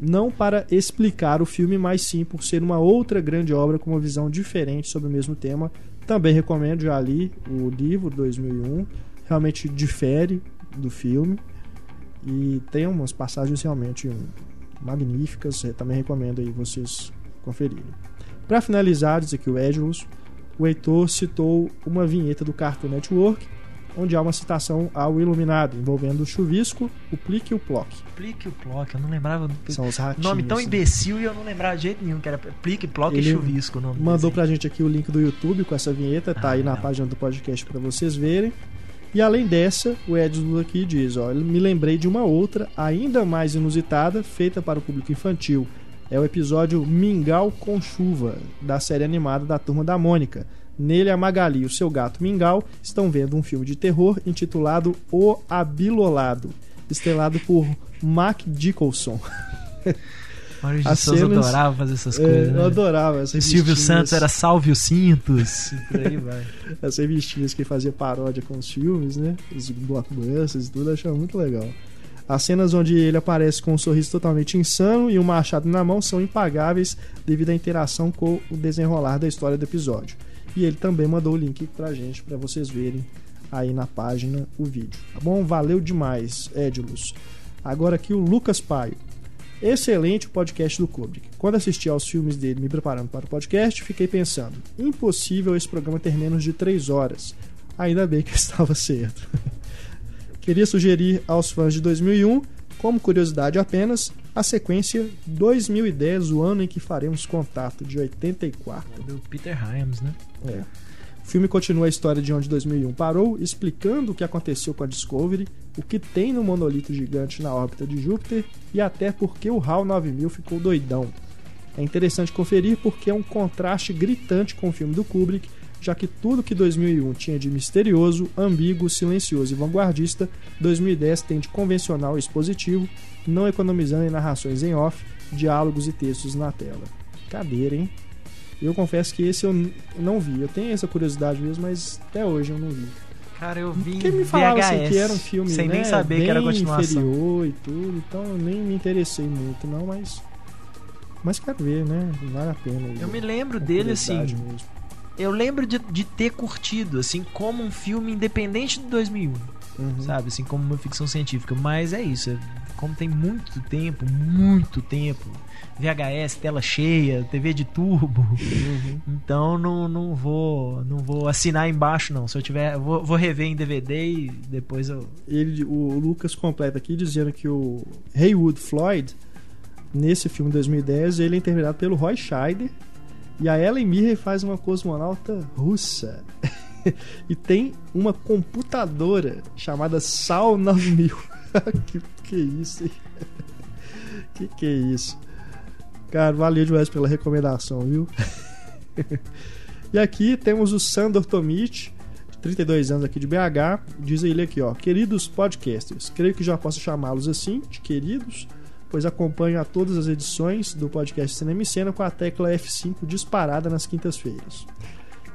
Speaker 1: não para explicar o filme, mas sim por ser uma outra grande obra com uma visão diferente sobre o mesmo tema. Também recomendo, já li o livro 2001, realmente difere do filme e tem umas passagens realmente magníficas. Eu também recomendo aí vocês conferirem. Para finalizar, diz aqui o Edilus, o Heitor citou uma vinheta do Cartoon Network, onde há uma citação ao Iluminado, envolvendo o chuvisco, o plique e o plock.
Speaker 3: Plique o Plock, eu não lembrava. do-
Speaker 1: São os ratinhos.
Speaker 3: Nome tão
Speaker 1: né?
Speaker 3: imbecil e eu não lembrava de jeito nenhum, que era Plique, Plock e
Speaker 1: Ele
Speaker 3: Chuvisco. O nome do
Speaker 1: Mandou pra gente aqui o link do YouTube com essa vinheta, tá
Speaker 3: Ah,
Speaker 1: aí na página do podcast para vocês verem. E além dessa, o Edson aqui diz, ó, me lembrei de uma outra, ainda mais inusitada, feita para o público infantil. É o episódio Mingau com Chuva, da série animada da Turma da Mônica. Nele, a Magali e o seu gato Mingau estão vendo um filme de terror intitulado O Abilolado, estrelado por Mac Dickelson.
Speaker 3: Maurício de Souza
Speaker 1: cenas-
Speaker 3: adorava fazer essas
Speaker 1: É,
Speaker 3: coisas.
Speaker 1: eu
Speaker 3: né?
Speaker 1: adorava essas
Speaker 3: O Silvio Santos era Salve os Cintos. Por aí vai.
Speaker 1: as revistinhas que fazia paródia com os filmes, né? Os blockbusters e tudo, eu achava muito legal. As cenas onde ele aparece com um sorriso totalmente insano e um machado na mão são impagáveis devido à interação com o desenrolar da história do episódio. E ele também mandou o link pra gente, pra vocês verem aí na página o vídeo. Tá bom? Valeu demais, Edilus. Agora aqui o Lucas Paio. Excelente o podcast do Kubrick. Quando assisti aos filmes dele me preparando para o podcast, fiquei pensando: impossível esse programa ter menos de 3 horas. Ainda bem que eu estava certo. Queria sugerir aos fãs de 2001, como curiosidade apenas, a sequência 2010, o ano em que faremos contato, de 84.
Speaker 3: Do Peter Hyams, né?
Speaker 1: É. O filme continua a história de onde 2001 parou, explicando o que aconteceu com a Discovery, o que tem no monolito gigante na órbita de Júpiter e até porque o HAL 9000 ficou doidão. É interessante conferir porque é um contraste gritante com o filme do Kubrick, já que tudo que 2001 tinha de misterioso, ambíguo, silencioso e vanguardista, 2010 tem de convencional e expositivo, não economizando em narrações em off, diálogos e textos na tela. Cadeira, hein? Eu confesso que esse eu não vi. Eu tenho essa curiosidade mesmo, mas até hoje eu não vi.
Speaker 3: Cara, eu vi
Speaker 1: Porque me falava
Speaker 3: VHS,
Speaker 1: assim, que era um filme
Speaker 3: sem
Speaker 1: né,
Speaker 3: nem saber
Speaker 1: bem
Speaker 3: que era continuação.
Speaker 1: inferior e tudo, então eu nem me interessei muito não, mas mas quero ver, né? Vale a pena.
Speaker 3: Eu me lembro dele assim,
Speaker 1: mesmo.
Speaker 3: eu lembro de, de ter curtido, assim, como um filme independente de 2001,
Speaker 1: Uhum.
Speaker 3: sabe? Assim, como uma ficção científica. Mas é isso, é- como tem muito tempo, muito tempo, VHS, tela cheia, TV de turbo,
Speaker 1: Uhum.
Speaker 3: então não, não vou não vou assinar embaixo, não. Se eu tiver, vou, vou rever em DVD e depois eu.
Speaker 1: Ele, o Lucas completa aqui dizendo que o Haywood Floyd, nesse filme de 2010, ele é interpretado pelo Roy Scheider e a Ellen Mirren faz uma cosmonauta russa. e tem uma computadora chamada SAL 9000. que, que isso, hein? que que é isso? Cara, valeu demais pela recomendação, viu? e aqui temos o Sandor Tomic, 32 anos aqui de BH, diz ele aqui, ó, queridos podcasters, creio que já posso chamá-los assim, de queridos, pois acompanho a todas as edições do podcast Cinema e Cena com a tecla F5 disparada nas quintas-feiras.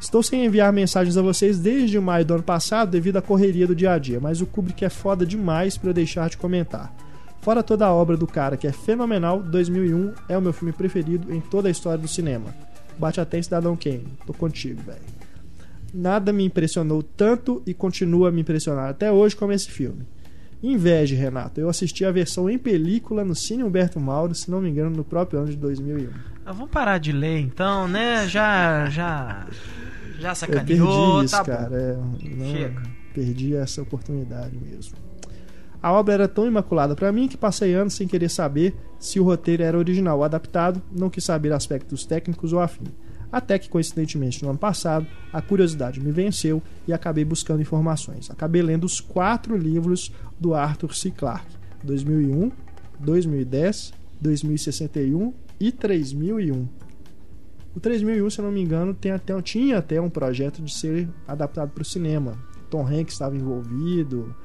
Speaker 1: Estou sem enviar mensagens a vocês desde maio do ano passado devido à correria do dia a dia, mas o Kubrick é foda demais para eu deixar de comentar. Fora toda a obra do cara que é fenomenal, 2001 é o meu filme preferido em toda a história do cinema. Bate até em Cidadão Kane. Tô contigo, velho. Nada me impressionou tanto e continua a me impressionar até hoje como esse filme. Inveje, Renato. Eu assisti a versão em película no Cine Humberto Mauro, se não me engano, no próprio ano de 2001.
Speaker 3: Ah, vamos parar de ler então, né? Já já já
Speaker 1: Eu
Speaker 3: sacaneou,
Speaker 1: perdi isso,
Speaker 3: tá
Speaker 1: cara. É, não,
Speaker 3: Chega.
Speaker 1: Perdi essa oportunidade mesmo. A obra era tão imaculada para mim que passei anos sem querer saber se o roteiro era original ou adaptado, não quis saber aspectos técnicos ou afim. Até que, coincidentemente, no ano passado, a curiosidade me venceu e acabei buscando informações. Acabei lendo os quatro livros do Arthur C. Clarke: 2001, 2010, 2061 e 3001. O 3001, se eu não me engano, tem até, tinha até um projeto de ser adaptado para o cinema. Tom Hanks estava envolvido,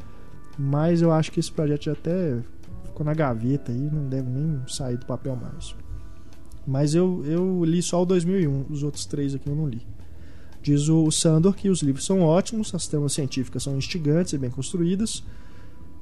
Speaker 1: mas eu acho que esse projeto já até ficou na gaveta aí, não deve nem sair do papel mais. Mas eu, eu li só o 2001, os outros três aqui eu não li. Diz o Sandor que os livros são ótimos, as tramas científicas são instigantes e bem construídas.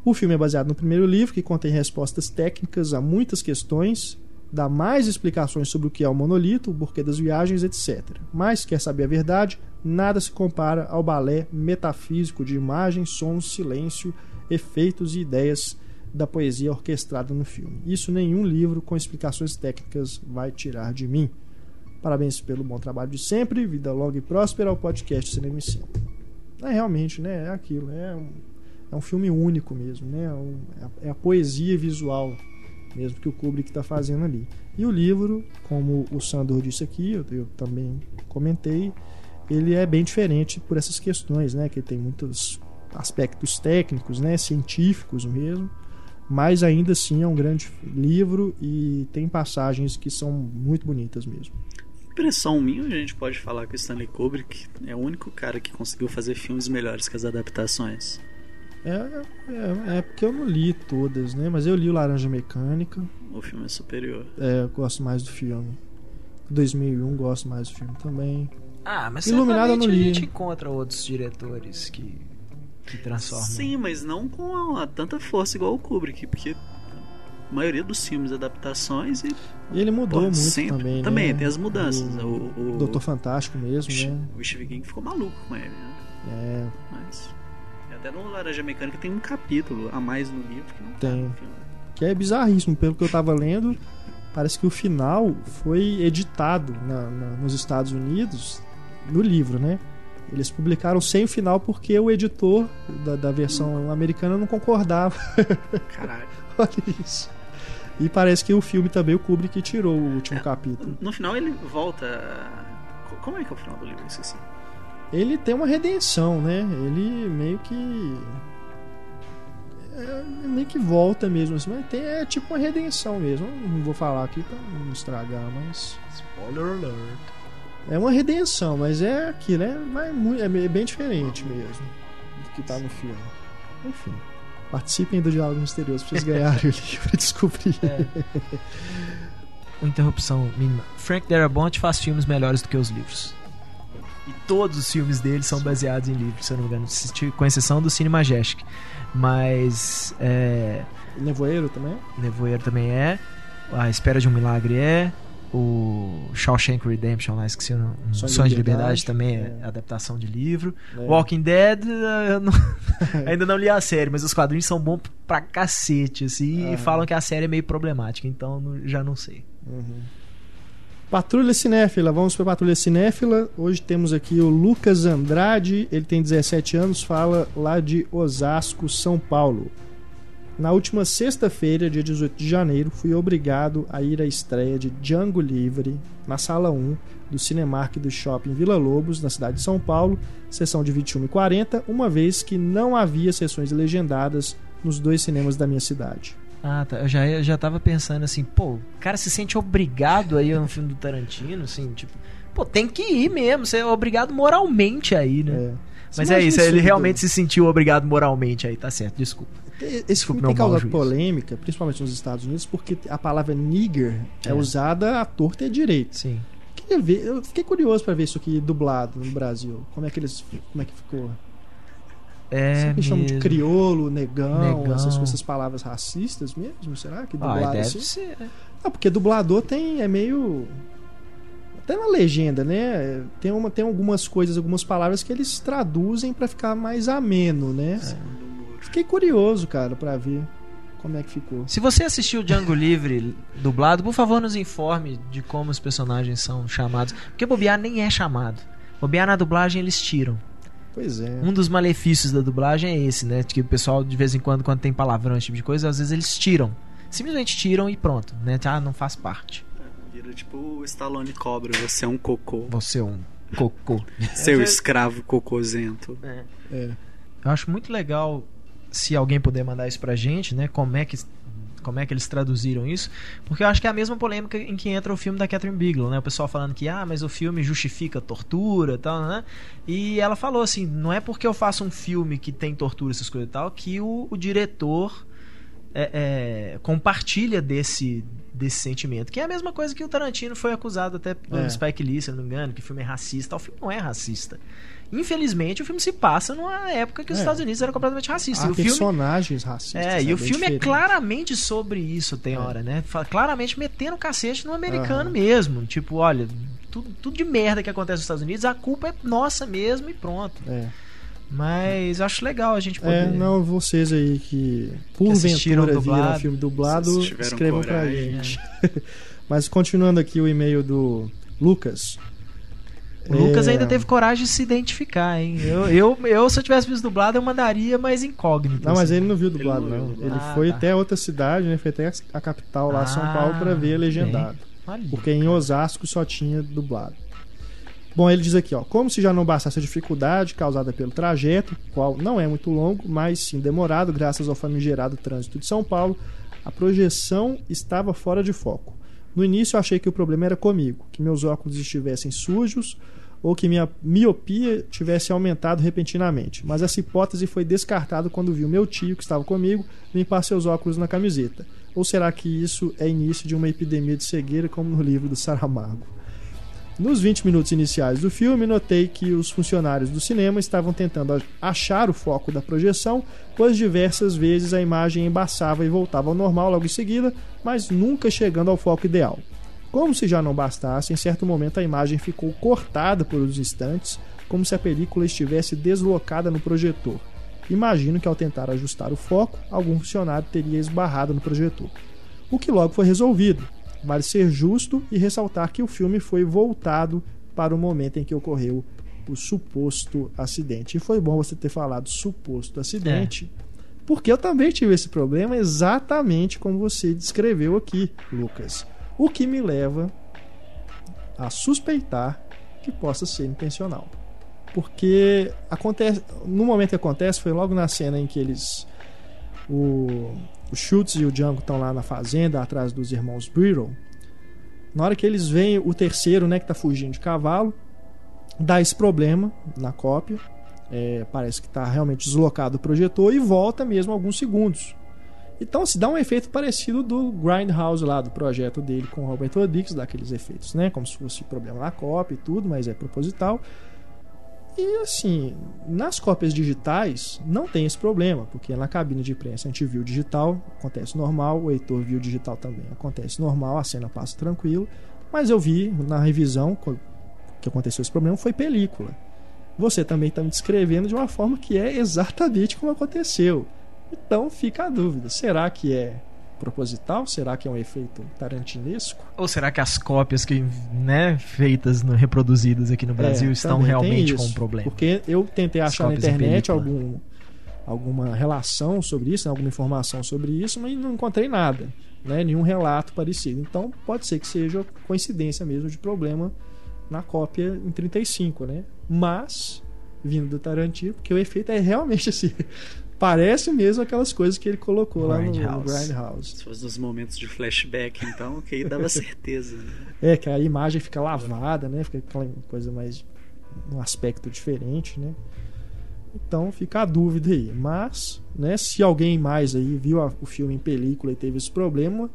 Speaker 1: O filme é baseado no primeiro livro, que contém respostas técnicas a muitas questões, dá mais explicações sobre o que é o monolito, o porquê das viagens, etc. Mas, quer saber a verdade, nada se compara ao balé metafísico de imagens, sons, silêncio, efeitos e ideias da poesia orquestrada no filme. Isso nenhum livro com explicações técnicas vai tirar de mim. Parabéns pelo bom trabalho de sempre, vida longa e próspera ao podcast Cinema e. É realmente, né? É aquilo, é um, é um filme único mesmo, né? É, é a- é a poesia visual mesmo que o Kubrick está fazendo ali. E o livro, como o Sandor disse aqui, eu, eu também comentei, ele é bem diferente por essas questões, né? Que tem muitos aspectos técnicos, né? Científicos mesmo, mas ainda assim é um grande livro e tem passagens que são muito bonitas mesmo.
Speaker 4: Impressão minha, a gente pode falar que o Stanley Kubrick é o único cara que conseguiu fazer filmes melhores que as adaptações.
Speaker 1: É, é, é porque eu não li todas, né? Mas eu li o Laranja Mecânica,
Speaker 4: O filme é superior.
Speaker 1: é, eu gosto mais do filme. 2001 gosto mais do filme também.
Speaker 3: Ah, mas
Speaker 1: Iluminado eu não
Speaker 3: certamente
Speaker 1: li.
Speaker 3: a gente encontra outros diretores que que transformam.
Speaker 4: Sim, mas não com a- tanta força igual o Kubrick, porque a maioria dos filmes adaptações e
Speaker 1: E ele mudou
Speaker 4: pô,
Speaker 1: muito
Speaker 4: sempre-
Speaker 1: também, né?
Speaker 4: também tem as mudanças.
Speaker 1: O,
Speaker 4: O, o,
Speaker 1: Doutor Fantástico mesmo, né?
Speaker 4: o Stephen King ficou maluco com ele, né?
Speaker 1: É,
Speaker 4: Mas até no Laranja Mecânica tem um capítulo a mais no livro que não tá
Speaker 1: Tem.
Speaker 4: no filme.
Speaker 1: que é bizarríssimo, pelo que eu tava lendo, parece que o final foi editado na- na- nos Estados Unidos no livro, né? Eles publicaram sem o final porque o editor da, da versão americana não concordava.
Speaker 4: Caralho.
Speaker 1: Olha isso. E parece que o filme também, o Kubrick tirou o último
Speaker 4: É.
Speaker 1: capítulo.
Speaker 4: No final ele volta. Como é que é o final do livro? Eu esqueci.
Speaker 1: Ele tem uma redenção, né? Ele meio que. É, meio que volta mesmo assim, mas tem, é tipo uma redenção mesmo. Não vou falar aqui pra não estragar, mas.
Speaker 3: Spoiler alert.
Speaker 1: É uma redenção, mas é aquilo, é, mas mu- é bem- bem diferente mesmo do que tá no filme. Enfim. Participem do Diálogo Misterioso pra vocês ganharem o livro e descobrir.
Speaker 3: É. Uma interrupção mínima. Frank Darabont faz filmes melhores do que os livros. E todos os filmes dele são baseados em livros, se eu não me engano, com exceção do Cine Majestic. Mas é,
Speaker 1: Nevoeiro também?
Speaker 3: Nevoeiro também é. A Espera de um Milagre é. o Shawshank Redemption lá, esqueci o nome.
Speaker 1: Sonho de
Speaker 3: Sonho de
Speaker 1: Liberdade,
Speaker 3: Liberdade também é
Speaker 1: é.
Speaker 3: adaptação de livro.
Speaker 1: É.
Speaker 3: Walking Dead, eu não- ainda não li a série, mas os quadrinhos são bons pra cacete, assim, e falam que a série é meio problemática, então já não sei.
Speaker 1: Patrulha Cinéfila, vamos para Patrulha Cinéfila. Hoje temos aqui o Lucas Andrade, ele tem 17 anos, fala lá de Osasco, São Paulo. Na última sexta-feira, dia 18 de janeiro, fui obrigado a ir à estreia de Django Livre na sala 1 do Cinemark do Shopping Vila Lobos, na cidade de São Paulo, sessão de 21 e 40, uma vez que não havia sessões legendadas nos dois cinemas da minha cidade.
Speaker 3: Ah, tá. Eu já, eu já tava pensando assim, pô, o cara se sente obrigado aí a um filme do Tarantino, assim, tipo, pô, tem que ir mesmo, você é obrigado moralmente aí, né?
Speaker 1: É.
Speaker 3: Mas é isso, ele
Speaker 1: tudo.
Speaker 3: realmente se sentiu obrigado moralmente aí, tá certo, desculpa.
Speaker 1: Esse
Speaker 3: Desculpa
Speaker 1: filme tem causado polêmica, principalmente nos Estados Unidos, porque a palavra nigger é,
Speaker 3: É.
Speaker 1: usada à torta e à direita.
Speaker 3: Sim.
Speaker 1: Queria ver, eu fiquei curioso pra ver isso aqui dublado no Brasil. Como é que eles, como é que ficou?
Speaker 3: É
Speaker 1: Sempre chamam de
Speaker 3: mesmo.
Speaker 1: crioulo, negão,
Speaker 3: Negão.
Speaker 1: essas, essas palavras racistas mesmo? Será que
Speaker 3: Ah,
Speaker 1: dublado
Speaker 3: deve
Speaker 1: assim?
Speaker 3: ser.
Speaker 1: Não, porque dublador tem é meio até na legenda, né? Tem uma tem algumas coisas, algumas palavras que eles traduzem pra ficar mais ameno, né? Fiquei curioso, cara, pra ver como é que ficou.
Speaker 3: Se você assistiu Django Livre dublado, por favor nos informe de como os personagens são chamados. Porque bobear nem é chamado. Bobear na dublagem eles tiram.
Speaker 1: Pois é.
Speaker 3: Um dos malefícios da dublagem é esse, né? Que o pessoal, de vez em quando, quando tem palavrão, esse tipo de coisa, às vezes eles tiram. Simplesmente tiram e pronto, né? Ah, não faz parte.
Speaker 4: Vira tipo o Stallone Cobra, você é um cocô.
Speaker 3: Você é um cocô.
Speaker 4: Seu
Speaker 3: É,
Speaker 4: escravo cocôzento.
Speaker 1: É.
Speaker 3: Eu acho muito legal se alguém puder mandar isso pra gente, né? Como é que como é que eles traduziram isso? Porque eu acho que é a mesma polêmica em que entra o filme da Catherine Bigelow, né? O pessoal falando que ah, mas o filme justifica tortura, e tal, né? E ela falou assim, não é porque eu faço um filme que tem tortura essas coisas e tal que o, o diretor é, é, compartilha desse desse sentimento, que é a mesma coisa que o Tarantino foi acusado até pelo
Speaker 1: É.
Speaker 3: Spike Lee, se não me engano, que o filme é racista. O filme não é racista. Infelizmente, o filme se passa numa época que os
Speaker 1: É.
Speaker 3: Estados Unidos eram completamente racistas.
Speaker 1: Há
Speaker 3: E o filme
Speaker 1: personagens racistas.
Speaker 3: é,
Speaker 1: né?
Speaker 3: e o filme é
Speaker 1: diferente.
Speaker 3: claramente sobre isso, tem
Speaker 1: É.
Speaker 3: hora, né? Claramente metendo cacete no americano
Speaker 1: Aham.
Speaker 3: mesmo. Tipo, olha, tudo, tudo de merda que acontece nos Estados Unidos, a culpa é nossa mesmo e pronto.
Speaker 1: É.
Speaker 3: Mas eu acho legal a gente poder.
Speaker 1: É, não, vocês aí que porventura viram
Speaker 3: dublado.
Speaker 1: o filme dublado, escrevam pra
Speaker 4: coragem.
Speaker 1: gente. Mas continuando aqui o e-mail do Lucas.
Speaker 3: O Lucas
Speaker 1: É,
Speaker 3: ainda teve coragem de se identificar, hein? Eu, eu, eu, se eu tivesse visto dublado, eu mandaria mais incógnito.
Speaker 1: Não, mas
Speaker 3: assim.
Speaker 1: ele não viu dublado,
Speaker 4: Ele não
Speaker 1: Ele
Speaker 3: dublado.
Speaker 1: foi
Speaker 3: Ah, tá.
Speaker 1: até outra cidade, né? Foi até a capital lá, São
Speaker 3: Ah,
Speaker 1: Paulo, pra ver legendado. Porque em Osasco só tinha dublado. Bom, ele diz aqui, ó, como se já não bastasse a dificuldade causada pelo trajeto, qual não é muito longo, mas sim demorado, graças ao famigerado trânsito de São Paulo, a projeção estava fora de foco. No início achei que o problema era comigo, que meus óculos estivessem sujos ou que minha miopia tivesse aumentado repentinamente, mas essa hipótese foi descartada quando vi o meu tio, que estava comigo, limpar seus óculos na camiseta. Ou será que isso é início de uma epidemia de cegueira, como no livro do Saramago? Nos 20 minutos iniciais do filme, notei que os funcionários do cinema estavam tentando achar o foco da projeção, pois diversas vezes a imagem embaçava e voltava ao normal logo em seguida, mas nunca chegando ao foco ideal. Como se já não bastasse, em certo momento a imagem ficou cortada por uns instantes, como se a película estivesse deslocada no projetor. Imagino que ao tentar ajustar o foco, algum funcionário teria esbarrado no projetor. O que logo foi resolvido. Vale ser justo e ressaltar que o filme foi voltado para o momento em que ocorreu o suposto acidente. E foi bom você ter falado suposto acidente, porque eu também tive esse problema exatamente como você descreveu aqui, Lucas. O que me leva a suspeitar que possa ser intencional. Porque acontece, no momento que acontece foi logo na cena em que eles o, o Schultz e o Django estão lá na fazenda atrás dos irmãos Brittle. Na hora que eles veem o terceiro, né, que tá fugindo de cavalo, dá esse problema na cópia. É, parece que está realmente deslocado o projetor e volta mesmo alguns segundos. Então se dá um efeito parecido do Grindhouse lá, do projeto dele com o Robert Rodrigues, daqueles efeitos, né? Como se fosse problema na cópia e tudo, mas é proposital. E assim, nas cópias digitais não tem esse problema, porque na cabine de imprensa a gente viu digital, acontece normal, o Heitor viu digital também, acontece normal, a cena passa tranquilo. Mas eu vi na revisão que aconteceu esse problema foi película. Você também está me descrevendo de uma forma que é exatamente como aconteceu. Então fica a dúvida: será que é proposital? Será que é um efeito tarantinesco?
Speaker 3: Ou será que as cópias que, né, feitas, no- reproduzidas aqui no Brasil
Speaker 1: É,
Speaker 3: estão
Speaker 1: também tem
Speaker 3: realmente com um problema?
Speaker 1: Porque eu tentei achar na internet algum, alguma relação sobre isso, né, alguma informação sobre isso, mas não encontrei nada, né, nenhum relato parecido. Então pode ser que seja coincidência mesmo de problema na cópia em 35, né? Mas vindo do Tarantino, porque o efeito é realmente assim, parece mesmo aquelas coisas que ele colocou lá no, no
Speaker 3: Grindhouse.
Speaker 1: Grindhouse.
Speaker 4: Se fosse nos momentos de flashback, então, que aí dava certeza. né?
Speaker 1: É, que a imagem fica lavada, né? Fica aquela coisa mais. um aspecto diferente, né? Então fica a dúvida aí. Mas, né, se alguém mais aí viu a- o filme em película e teve esse problema,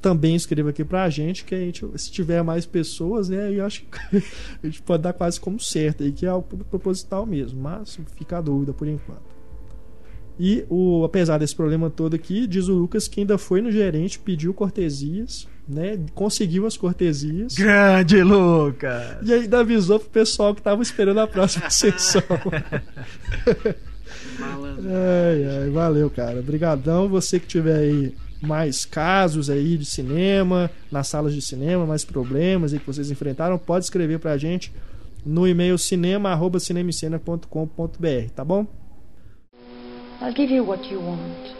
Speaker 1: também escreva aqui pra gente, que a gente, se tiver mais pessoas, né, eu acho que a gente pode dar quase como certo aí, que é algo proposital mesmo. Mas fica a dúvida por enquanto. E o, apesar desse problema todo aqui, diz o Lucas que ainda foi no gerente, pediu cortesias, né? Conseguiu as cortesias.
Speaker 3: Grande, Lucas!
Speaker 1: E ainda avisou pro pessoal que tava esperando a próxima sessão.
Speaker 4: Malandro.
Speaker 1: ai, ai, valeu, cara. Obrigadão. Você que tiver aí mais casos aí de cinema, nas salas de cinema, mais problemas aí que vocês enfrentaram, pode escrever pra gente no e-mail cinema@cinemicena.com.br, tá bom?
Speaker 5: I'll give you what you want,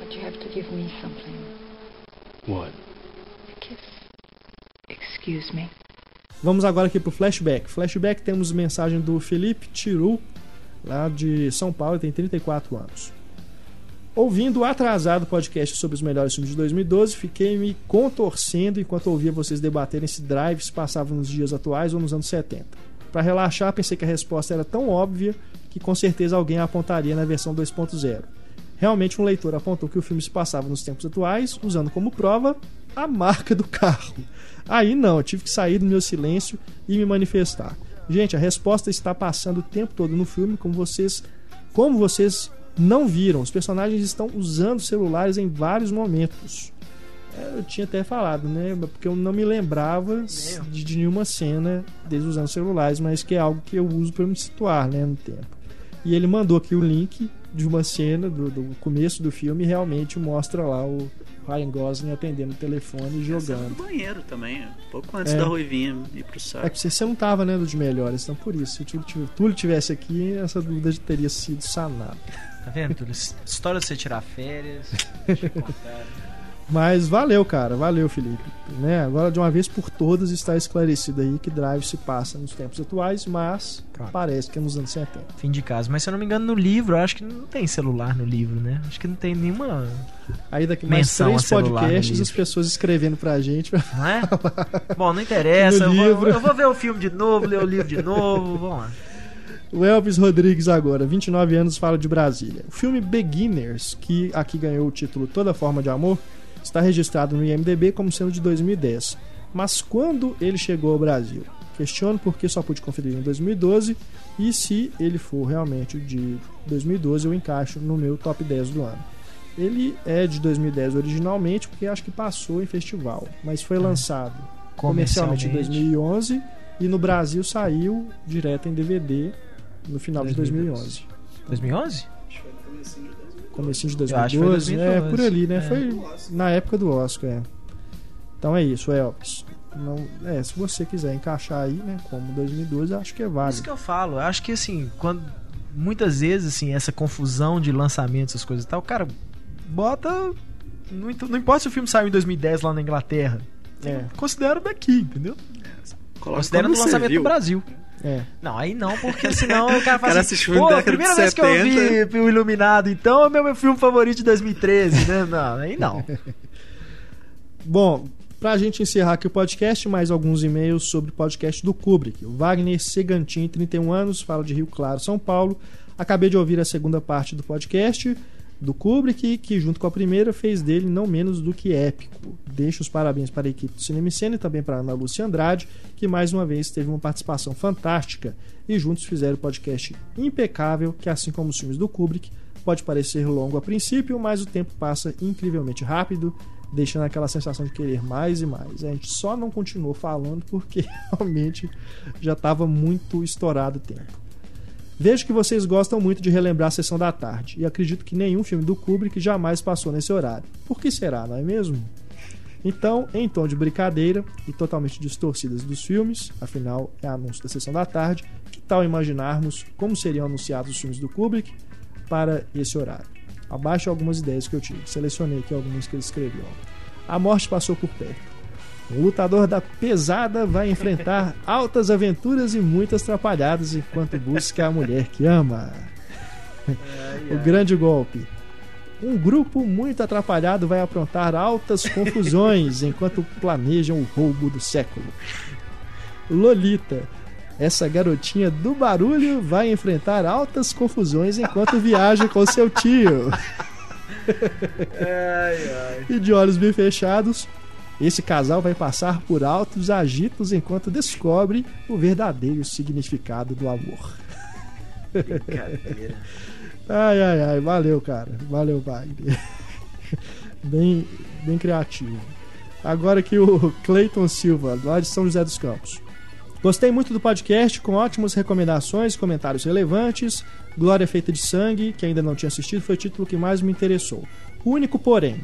Speaker 5: but you have to give me something.
Speaker 2: What?
Speaker 5: A kiss. Excuse me.
Speaker 1: Vamos agora aqui pro flashback. Flashback temos mensagem do Felipe Tiru, lá de São Paulo, tem 34 anos. Ouvindo o atrasado podcast sobre os melhores filmes de 2012, fiquei me contorcendo enquanto ouvia vocês debaterem se Drive se passava nos dias atuais ou nos anos 70. Para relaxar, pensei que a resposta era tão óbvia que com certeza alguém apontaria na versão 2.0. Realmente, um leitor apontou que o filme se passava nos tempos atuais, usando como prova a marca do carro. Aí não, eu tive que sair do meu silêncio e me manifestar. Gente, a resposta está passando o tempo todo no filme, como vocês, como vocês não viram. Os personagens estão usando celulares em vários momentos. É, Eu tinha até falado, né? Porque eu não me lembrava de, de nenhuma cena deles usando celulares, mas que é algo que eu uso para me situar, né, no tempo. E ele mandou aqui o link de uma cena do, do começo do filme e realmente mostra lá o Ryan Gosling atendendo o telefone e
Speaker 4: Essa no
Speaker 1: jogando.
Speaker 4: banheiro também, um pouco antes
Speaker 1: É.
Speaker 4: da Ruivinha ir pro
Speaker 1: É
Speaker 4: saco.
Speaker 1: que você, você não tava, né, dos melhores, então por isso. Se o Túlio tive- Túlio tivesse aqui, essa dúvida já teria sido sanada.
Speaker 3: Tá vendo? Túlio? História de você tirar férias. deixa eu contar.
Speaker 1: Mas valeu, cara, valeu, Felipe. Né? Agora, de uma vez por todas, está esclarecido aí que Drive se passa nos tempos atuais, mas parece que é nos anos 70.
Speaker 3: Fim de caso. Mas se eu não me engano, no livro, acho que não tem celular no livro, né? Acho que não tem nenhuma.
Speaker 1: Aí daqui mais três podcasts, as pessoas escrevendo pra gente.
Speaker 3: Não é? Bom, não interessa. Eu vou,
Speaker 1: livro.
Speaker 3: eu vou ver o filme de novo, ler o livro de novo. Vamos lá.
Speaker 1: O Elvis Rodrigues agora, 29 anos, fala de Brasília. O filme Beginners, que aqui ganhou o título Toda Forma de Amor, está registrado no IMDB como sendo de 2010. Mas quando ele chegou ao Brasil? Questiono porque só pude conferir em 2012 e se ele for realmente de 2012 eu encaixo no meu top 10 do ano. Ele é de 2010 originalmente porque acho que passou em festival, mas foi lançado comercialmente em 2011 e no Brasil saiu direto em DVD no final de 2011.
Speaker 3: 2011?
Speaker 1: Comecinho de
Speaker 3: Eu acho que foi
Speaker 1: 2012, é
Speaker 3: 2012.
Speaker 1: por ali, né?
Speaker 3: É.
Speaker 1: Foi na época do Oscar, é. Então é isso, Elvis. Não, é, se você quiser encaixar aí, né, como 2012, acho que é
Speaker 3: Isso
Speaker 1: válido.
Speaker 3: que eu falo. Eu acho que assim, quando. Muitas vezes, assim, essa confusão de lançamentos, essas coisas e tal, cara, bota. Não, não importa se o filme saiu em 2010 lá na Inglaterra.
Speaker 1: É,
Speaker 3: Considera daqui, entendeu?
Speaker 4: Coloca
Speaker 3: Considera no lançamento
Speaker 4: viu.
Speaker 3: no Brasil.
Speaker 1: É.
Speaker 3: Não, aí não, porque senão o cara fala
Speaker 4: cara
Speaker 3: assim, pô, a primeira vez que eu
Speaker 4: 70.
Speaker 3: vi o Iluminado, então é o meu, meu filme favorito de 2013, né? Não, aí não.
Speaker 1: Bom, pra gente encerrar aqui o podcast, mais alguns e-mails sobre o podcast do Kubrick. O Wagner Segantin, 31 anos, fala de Rio Claro, São Paulo. Acabei de ouvir a segunda parte do podcast do Kubrick, que junto com a primeira fez dele não menos do que épico. Deixo os parabéns para a equipe do Cinema e Cena e também para Ana Lúcia Andrade, que mais uma vez teve uma participação fantástica e juntos fizeram o podcast impecável, que assim como os filmes do Kubrick, pode parecer longo a princípio, mas o tempo passa incrivelmente rápido. deixando aquela sensação de querer mais e mais. A gente só não continuou falando porque realmente já estava muito estourado o tempo. Vejo que vocês gostam muito de relembrar a sessão da tarde e acredito que nenhum filme do Kubrick jamais passou nesse horário. Por que será, não é mesmo? Então, em tom de brincadeira e totalmente distorcidas dos filmes, afinal é anúncio da sessão da tarde, que tal imaginarmos como seriam anunciados os filmes do Kubrick para esse horário? Abaixo algumas ideias que eu tive, selecionei aqui algumas que ele escreveu. A morte passou por perto. O lutador da pesada vai enfrentar altas aventuras e muitas atrapalhadas enquanto busca a mulher que ama. o grande golpe. Um grupo muito atrapalhado vai aprontar altas confusões enquanto planejam o roubo do século. Lolita. Essa garotinha do barulho vai enfrentar altas confusões enquanto viaja com seu tio. E de olhos bem fechados, esse casal vai passar por altos agitos enquanto descobre o verdadeiro significado do amor.
Speaker 3: Brincadeira.
Speaker 1: Ai, ai, ai, valeu, cara. Valeu, Wagner. Bem, bem criativo. Agora aqui o Clayton Silva, lá de São José dos Campos. Gostei muito do podcast, com ótimas recomendações, comentários relevantes. Glória Feita de Sangue, que ainda não tinha assistido, foi o título que mais me interessou. O único porém,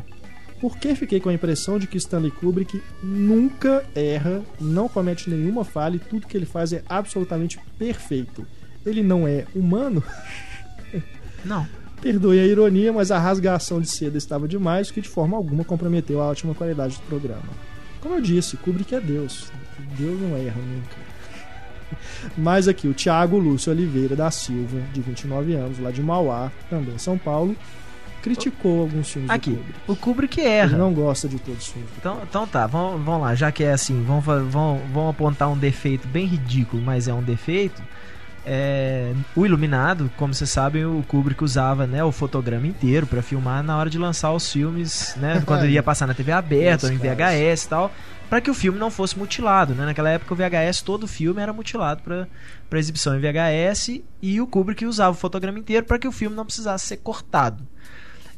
Speaker 1: por que fiquei com a impressão de que Stanley Kubrick nunca erra, não comete nenhuma falha e tudo que ele faz é absolutamente perfeito? Ele não é humano?
Speaker 3: Não.
Speaker 1: Perdoe a ironia, mas a rasgação de seda estava demais, o que de forma alguma comprometeu a ótima qualidade do programa. Como eu disse, Kubrick é Deus. Deus não erra nunca. Mas aqui, o Thiago Lúcio Oliveira da Silva, de 29 anos, lá de Mauá, também São Paulo, criticou alguns filmes
Speaker 3: Aqui,
Speaker 1: do Kubrick.
Speaker 3: o Kubrick
Speaker 1: Ele
Speaker 3: erra.
Speaker 1: não gosta de todos os filmes.
Speaker 3: Então, então tá, vamos, vamos lá, já que é assim, vamos, vamos, vamos apontar um defeito bem ridículo, mas é um defeito. É, o Iluminado, como vocês sabem, o Kubrick usava né, o fotograma inteiro pra filmar na hora de lançar os filmes, né, quando ia passar na TV aberta ou em VHS e tal, para que o filme não fosse mutilado. Né? Naquela época, o VHS, todo filme era mutilado pra pra exibição em VHS e o Kubrick usava o fotograma inteiro para que o filme não precisasse ser cortado.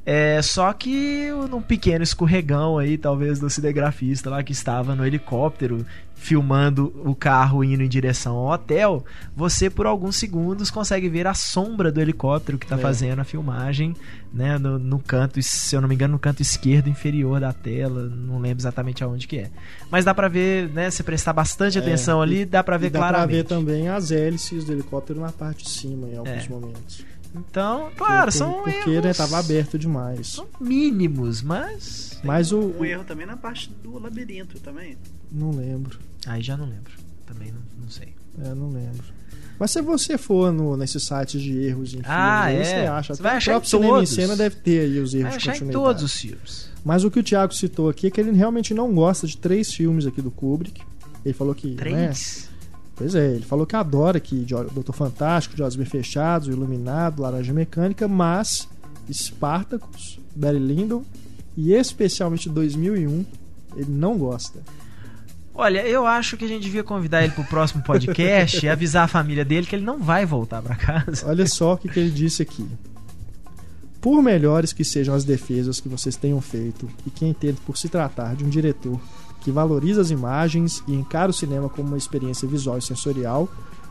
Speaker 3: É, só que num pequeno escorregão aí, talvez, do cinegrafista lá que estava no helicóptero filmando o carro indo em direção ao hotel, você por alguns segundos consegue ver a sombra do helicóptero que está
Speaker 1: É.
Speaker 3: fazendo a filmagem, né, no, no canto, se eu não me engano, no canto esquerdo inferior da tela, não lembro exatamente aonde que é. Mas dá pra ver, né, se prestar bastante
Speaker 1: É,
Speaker 3: atenção ali, dá pra ver
Speaker 1: e dá pra
Speaker 3: claramente.
Speaker 1: ver também as hélices do helicóptero na parte de cima em alguns
Speaker 3: É.
Speaker 1: momentos.
Speaker 3: Então, claro,
Speaker 1: Por-
Speaker 3: são
Speaker 1: Porque
Speaker 3: erros,
Speaker 1: né, tava aberto demais.
Speaker 3: são mínimos, mas
Speaker 1: Mas o.
Speaker 4: Um erro também na parte do labirinto também.
Speaker 1: Não lembro.
Speaker 3: aí já não lembro. Também não, não sei.
Speaker 1: É, não lembro. Mas se você for no, nesses sites de erros em
Speaker 3: Ah,
Speaker 1: aí
Speaker 3: é.
Speaker 1: você acha.
Speaker 3: Você vai
Speaker 1: o
Speaker 3: achar em
Speaker 1: próprio cinema em
Speaker 3: todos.
Speaker 1: cena deve ter aí os erros
Speaker 3: Vai
Speaker 1: de
Speaker 3: achar em todos os filmes.
Speaker 1: Mas o que o Thiago citou aqui é que ele realmente não gosta de três filmes aqui do Kubrick. Ele falou que. Né,
Speaker 3: Três?
Speaker 1: Pois é, ele falou que adora que Doutor Fantástico, de Olhos Bem Fechados, Iluminado, Laranja Mecânica, mas Spartacus, Barry Lyndon e especialmente 2001 ele não gosta.
Speaker 3: Olha, eu acho que a gente devia convidar ele pro próximo podcast e avisar a família dele que ele não vai voltar pra casa.
Speaker 1: Olha só o que, que ele disse aqui. Por melhores que sejam as defesas que vocês tenham feito, e que entendo por se tratar de um diretor que valoriza as imagens e encara o cinema como uma experiência visual e sensorial,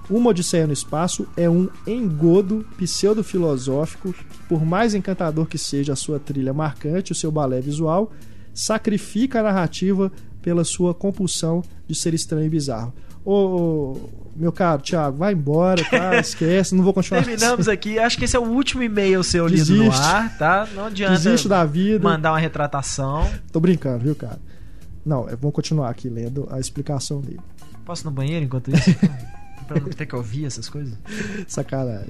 Speaker 1: Uma Odisseia no Espaço é um engodo pseudo-filosófico por mais encantador que seja a sua trilha marcante, o seu balé visual, sacrifica a narrativa pela sua compulsão de ser estranho e bizarro. Ô, meu caro Thiago, vai embora, tá? Esquece, não vou continuar.
Speaker 3: Terminamos aqui. Acho que esse é o último e-mail seu lido no
Speaker 1: Desiste.
Speaker 3: ar, tá? Não adianta
Speaker 1: Desiste da vida.
Speaker 3: mandar uma retratação.
Speaker 1: Tô brincando, viu, cara? Não, é, vamos continuar aqui lendo a explicação dele.
Speaker 3: Posso ir no banheiro enquanto isso? pra não ter que ouvir essas coisas?
Speaker 1: Sacanagem.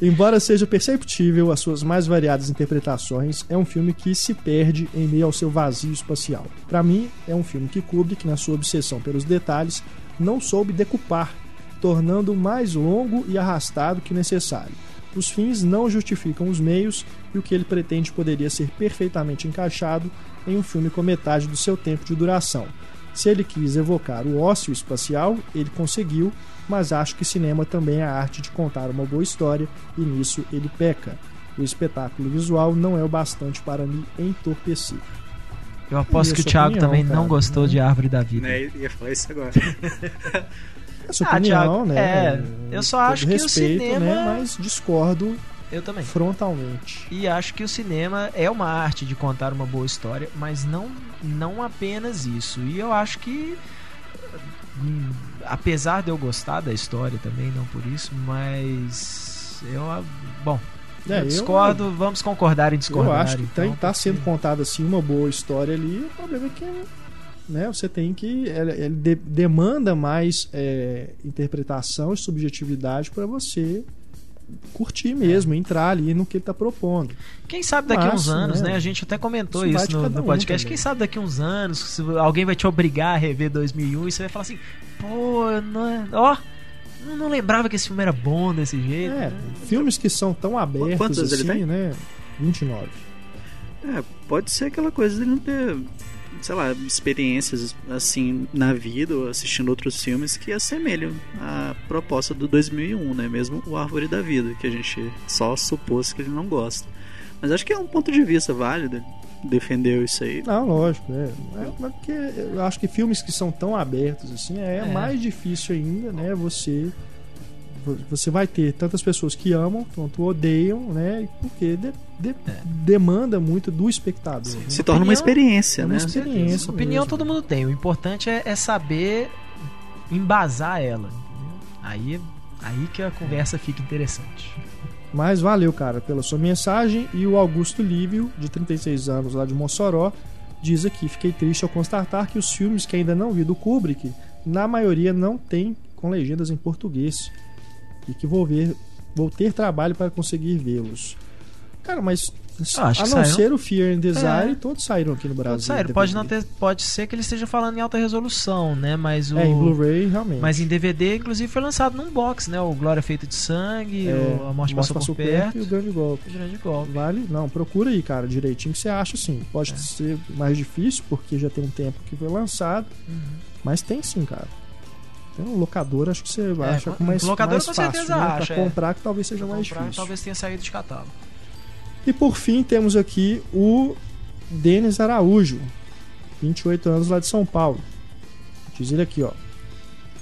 Speaker 1: Embora seja perceptível as suas mais variadas interpretações, é um filme que se perde em meio ao seu vazio espacial. Para mim, é um filme que Kubrick, na sua obsessão pelos detalhes, não soube decupar, tornando mais longo e arrastado que necessário. Os fins não justificam os meios e o que ele pretende poderia ser perfeitamente encaixado em um filme com metade do seu tempo de duração. Se ele quis evocar o ócio espacial, ele conseguiu, mas acho que cinema também é a arte de contar uma boa história e nisso ele peca. O espetáculo visual não é o bastante para me entorpecer.
Speaker 3: Eu aposto que o Thiago
Speaker 1: opinião,
Speaker 3: também
Speaker 1: cara,
Speaker 3: não gostou
Speaker 1: né?
Speaker 3: de Árvore da Vida.
Speaker 4: Né? Ia falar isso agora.
Speaker 1: Essa
Speaker 3: Ah,
Speaker 1: opinião,
Speaker 3: Thiago,
Speaker 1: né?
Speaker 3: é, eu só acho que o
Speaker 1: respeito,
Speaker 3: cinema-
Speaker 1: né? Mas discordo
Speaker 3: Eu também.
Speaker 1: frontalmente.
Speaker 3: E acho que o cinema é uma arte de contar uma boa história, mas não, não apenas isso. E eu acho que, hum, apesar de eu gostar da história também, não por isso, mas eu, bom,
Speaker 1: É,
Speaker 3: eu
Speaker 1: eu-
Speaker 3: discordo, vamos concordar em discordar.
Speaker 1: Eu acho que
Speaker 3: então,
Speaker 1: tem, tá
Speaker 3: porque-
Speaker 1: sendo contada assim uma boa história ali. O problema é que né, você tem que. Ele, ele de- demanda mais é, interpretação e subjetividade para você curtir mesmo, entrar ali no que ele tá propondo.
Speaker 3: Quem sabe daqui a uns anos,
Speaker 1: né,
Speaker 3: né? A gente até comentou
Speaker 1: isso
Speaker 3: isso no, no
Speaker 1: um
Speaker 3: podcast.
Speaker 1: também.
Speaker 3: Quem sabe daqui a uns anos, se alguém vai te obrigar a rever 2001 e você vai falar assim: pô, não é- ó, não, não lembrava que esse filme era bom desse jeito.
Speaker 1: É,
Speaker 3: né?
Speaker 1: filmes que são tão abertos
Speaker 4: Quantos ele
Speaker 1: assim,
Speaker 4: tem?
Speaker 1: né? 29.
Speaker 4: É, pode ser aquela coisa de não ter, sei lá, experiências assim na vida ou assistindo outros filmes que assemelham a proposta do 2001, né? Mesmo o Árvore da Vida, que a gente só supôs que ele não gosta. Mas acho que é um ponto de vista válido, defendeu isso aí.
Speaker 1: Não, lógico, é. é porque eu acho que filmes que são tão abertos assim é,
Speaker 3: É.
Speaker 1: mais difícil ainda, né? Você você vai ter tantas pessoas que amam quanto odeiam, né? Porque de- de- demanda muito do espectador. né?
Speaker 4: Se torna uma experiência,
Speaker 1: é uma
Speaker 4: né?
Speaker 1: experiência.
Speaker 3: Opinião
Speaker 1: mesmo.
Speaker 3: todo mundo tem. O importante é, é saber embasar ela. entendeu? Aí, aí que a conversa fica interessante.
Speaker 1: Mas valeu, cara, pela sua mensagem. E o Augusto Lívio, de 36 anos, lá de Mossoró, diz aqui: Fiquei triste ao constatar que os filmes que ainda não vi do Kubrick, na maioria não tem com legendas em português. E que vou ver, vou ter trabalho para conseguir vê-los. Cara, mas
Speaker 3: Acho
Speaker 1: a não
Speaker 3: saíram.
Speaker 1: ser o Fear and Desire,
Speaker 3: É.
Speaker 1: todos saíram aqui no Brasil.
Speaker 3: Sério, pode não ter, pode ser que ele esteja falando em alta resolução, né? Mas o
Speaker 1: É, em Blu-ray, realmente.
Speaker 3: mas em DVD, inclusive, foi lançado num box, né? O Glória Feita de Sangue,
Speaker 1: É,
Speaker 3: o A Morte Passou, por Perto,
Speaker 1: e o Grande Golpe.
Speaker 3: o Grande Golpe.
Speaker 1: Vale? Não, procura aí, cara, direitinho que você acha sim.
Speaker 3: É.
Speaker 1: Pode ser mais difícil, porque já tem um tempo que foi lançado,
Speaker 3: Uhum.
Speaker 1: mas tem sim, cara. Tem um locador, acho que você
Speaker 3: É,
Speaker 1: acha
Speaker 3: com-
Speaker 1: com mais,
Speaker 3: locador
Speaker 1: mais
Speaker 3: com
Speaker 1: fácil,
Speaker 3: certeza
Speaker 1: né?
Speaker 3: acha,
Speaker 1: pra
Speaker 3: é.
Speaker 1: comprar que talvez seja
Speaker 3: Pra
Speaker 1: mais
Speaker 3: comprar,
Speaker 1: difícil.
Speaker 3: talvez tenha saído de catálogo.
Speaker 1: E por fim, temos aqui o Denis Araújo, 28 anos lá de São Paulo. Diz ele aqui, ó.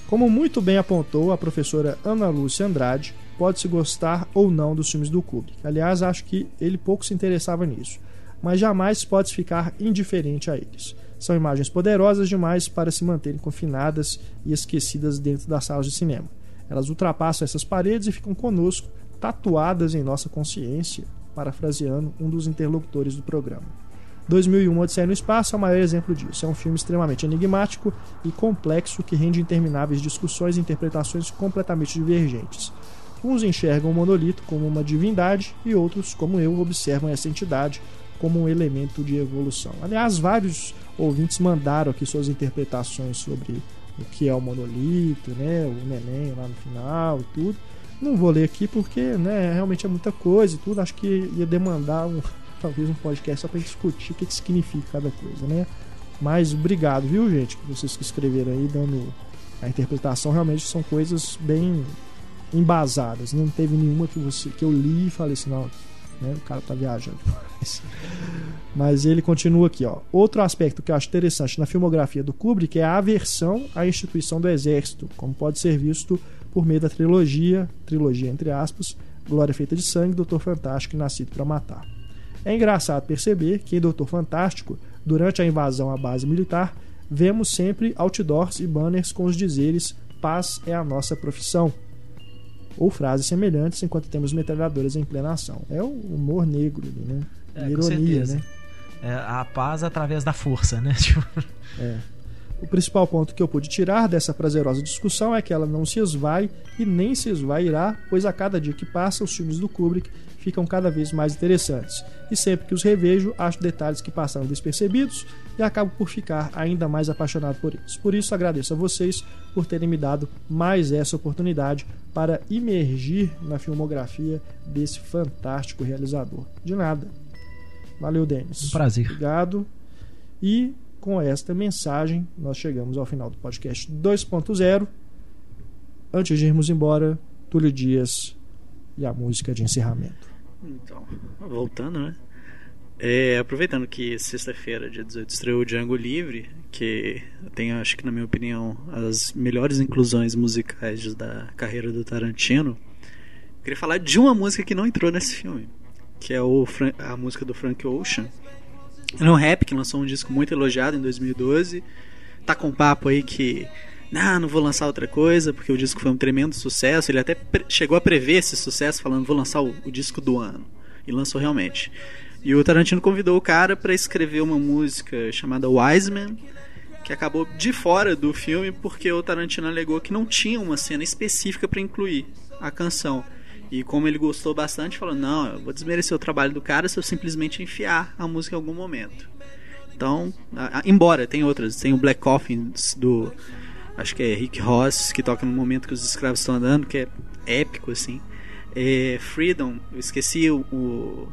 Speaker 1: Como muito bem apontou a professora Ana Lúcia Andrade, pode-se gostar ou não dos filmes do Kubrick. Aliás, acho que ele pouco se interessava nisso. Mas jamais pode ficar indiferente a eles. São imagens poderosas demais para se manterem confinadas e esquecidas dentro das salas de cinema. Elas ultrapassam essas paredes e ficam conosco, tatuadas em nossa consciência, parafraseando um dos interlocutores do programa. 2001 Odisseia no Espaço é o maior exemplo disso. É um filme extremamente enigmático e complexo que rende intermináveis discussões e interpretações completamente divergentes. Uns enxergam o monolito como uma divindade e outros, como eu, observam essa entidade como um elemento de evolução. Aliás, vários ouvintes mandaram aqui suas interpretações sobre o que é o monolito, né, o neném lá no final e tudo. Não vou ler aqui porque, né, realmente é muita coisa e tudo. Acho que ia demandar um, talvez um podcast só para discutir o que, que significa cada coisa, né? Mas obrigado, viu, gente, que vocês que escreveram aí dando a interpretação realmente são coisas bem embasadas. Não teve nenhuma que você que eu li e falei assim, não, né, o cara tá viajando. demais. Mas ele continua aqui, ó. Outro aspecto que eu acho interessante na filmografia do Kubrick é a aversão à instituição do exército, como pode ser visto por meio da trilogia, trilogia entre aspas, Glória Feita de Sangue, Doutor Fantástico e Nascido para Matar. É engraçado perceber que em Doutor Fantástico, durante a invasão à base militar, vemos sempre outdoors e banners com os dizeres paz é a nossa profissão. Ou frases semelhantes enquanto temos metralhadoras em plena ação. É o humor negro ali, né?
Speaker 3: É,
Speaker 1: ironia, né?
Speaker 3: É, a paz através da força, né? Tipo,
Speaker 1: É. O principal ponto que eu pude tirar dessa prazerosa discussão é que ela não se esvai e nem se esvairá, pois a cada dia que passa os filmes do Kubrick ficam cada vez mais interessantes. E sempre que os revejo, acho detalhes que passaram despercebidos e acabo por ficar ainda mais apaixonado por eles. Por isso agradeço a vocês por terem me dado mais essa oportunidade para imergir na filmografia desse fantástico realizador. De nada. Valeu, Denis.
Speaker 3: um prazer.
Speaker 1: Obrigado. E com esta mensagem, nós chegamos ao final do podcast 2.0. Antes de irmos embora, Túlio Dias e a música de encerramento.
Speaker 4: Então, voltando, né? É, aproveitando que sexta-feira, dia 18, estreou o Django Livre, que tem, acho que na minha opinião, as melhores inclusões musicais da carreira do Tarantino. Eu queria falar de uma música que não entrou nesse filme, que é o, a música do Frank Ocean. Um rap que lançou um disco muito elogiado em 2012. Tá com papo aí que. Não, não vou lançar outra coisa, porque o disco foi um tremendo sucesso. Ele até chegou a prever esse sucesso, falando: vou lançar o, o disco do ano. E lançou realmente. E o Tarantino convidou o cara para escrever uma música chamada Wiseman, que acabou de fora do filme porque o Tarantino alegou que não tinha uma cena específica para incluir a canção. E como ele gostou bastante, falou: Não, eu vou desmerecer o trabalho do cara se eu simplesmente enfiar a música em algum momento. Então, a- a- embora tem outras, tem o Black Coffins do. Acho que é Rick Ross, que toca no momento que os escravos estão andando, que é épico assim. É, Freedom, eu esqueci o, o,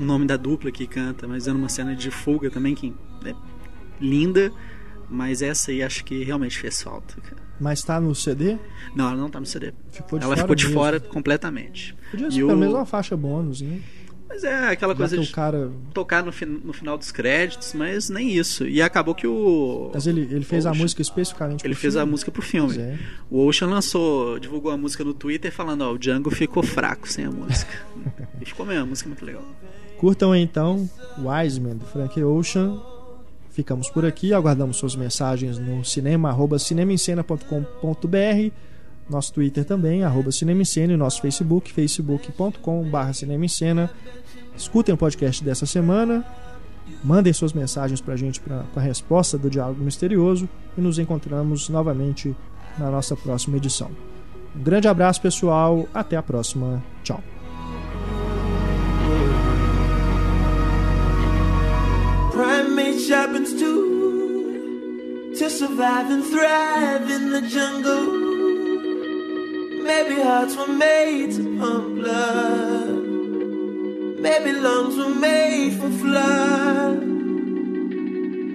Speaker 4: o nome da dupla que canta, mas é numa cena de fuga também que é linda, mas essa aí acho que realmente fez falta. cara.
Speaker 1: Mas tá no CD?
Speaker 4: Não, ela não tá no CD.
Speaker 1: Ficou de
Speaker 4: ela
Speaker 1: fora
Speaker 4: ficou de
Speaker 1: mesmo.
Speaker 4: fora completamente.
Speaker 1: Podia ser pelo menos uma faixa bônus, hein?
Speaker 4: Mas é aquela
Speaker 1: Já
Speaker 4: coisa de
Speaker 1: cara.
Speaker 4: tocar no, fin- no final dos créditos, mas nem isso. E acabou que o.
Speaker 1: Mas ele, ele fez a
Speaker 4: Ocean-
Speaker 1: música especificamente
Speaker 4: Ele
Speaker 1: pro
Speaker 4: fez a
Speaker 1: filme?
Speaker 4: música pro filme.
Speaker 1: É.
Speaker 4: O Ocean lançou, divulgou a música no Twitter falando, ó, o Django ficou fraco sem a música. e ficou mesmo, a música é muito legal.
Speaker 1: Curtam então Wiseman, do Frank Ocean. Ficamos por aqui, aguardamos suas mensagens no cinema, cinemaencena.com.br, nosso Twitter também, arroba Cinema em Cena, e nosso Facebook, facebook.com.br Cinema em Cena. Escutem o podcast dessa semana, mandem suas mensagens pra gente pra, com a resposta do Diálogo Misterioso e nos encontramos novamente na nossa próxima edição. Um grande abraço, pessoal, até a próxima, tchau.
Speaker 6: Primates happens too to survive and thrive in the jungle. Maybe hearts were made to pump blood. Maybe lungs were made for flood.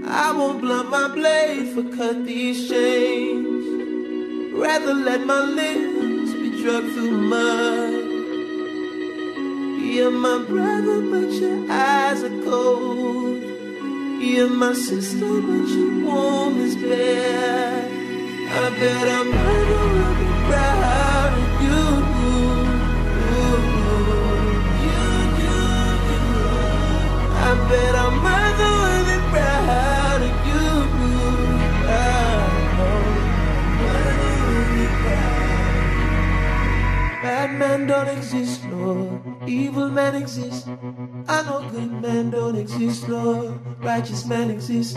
Speaker 6: I won't blunt my blade for cut these chains. Rather let my limbs be drugged through mud. You're my brother, but your eyes are cold. You're my sister, but your womb is bare. I bet our mother will be proud of you. You, you, you. I bet our Bad men don't exist, Lord. Evil men exist. I know good men don't exist, Lord. Righteous men exist.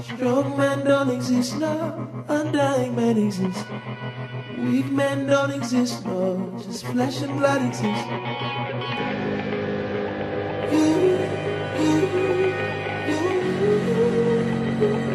Speaker 6: Strong men don't exist, Lord. Undying men exist. Weak men don't exist, Lord. Just flesh and blood exist. You, you, you,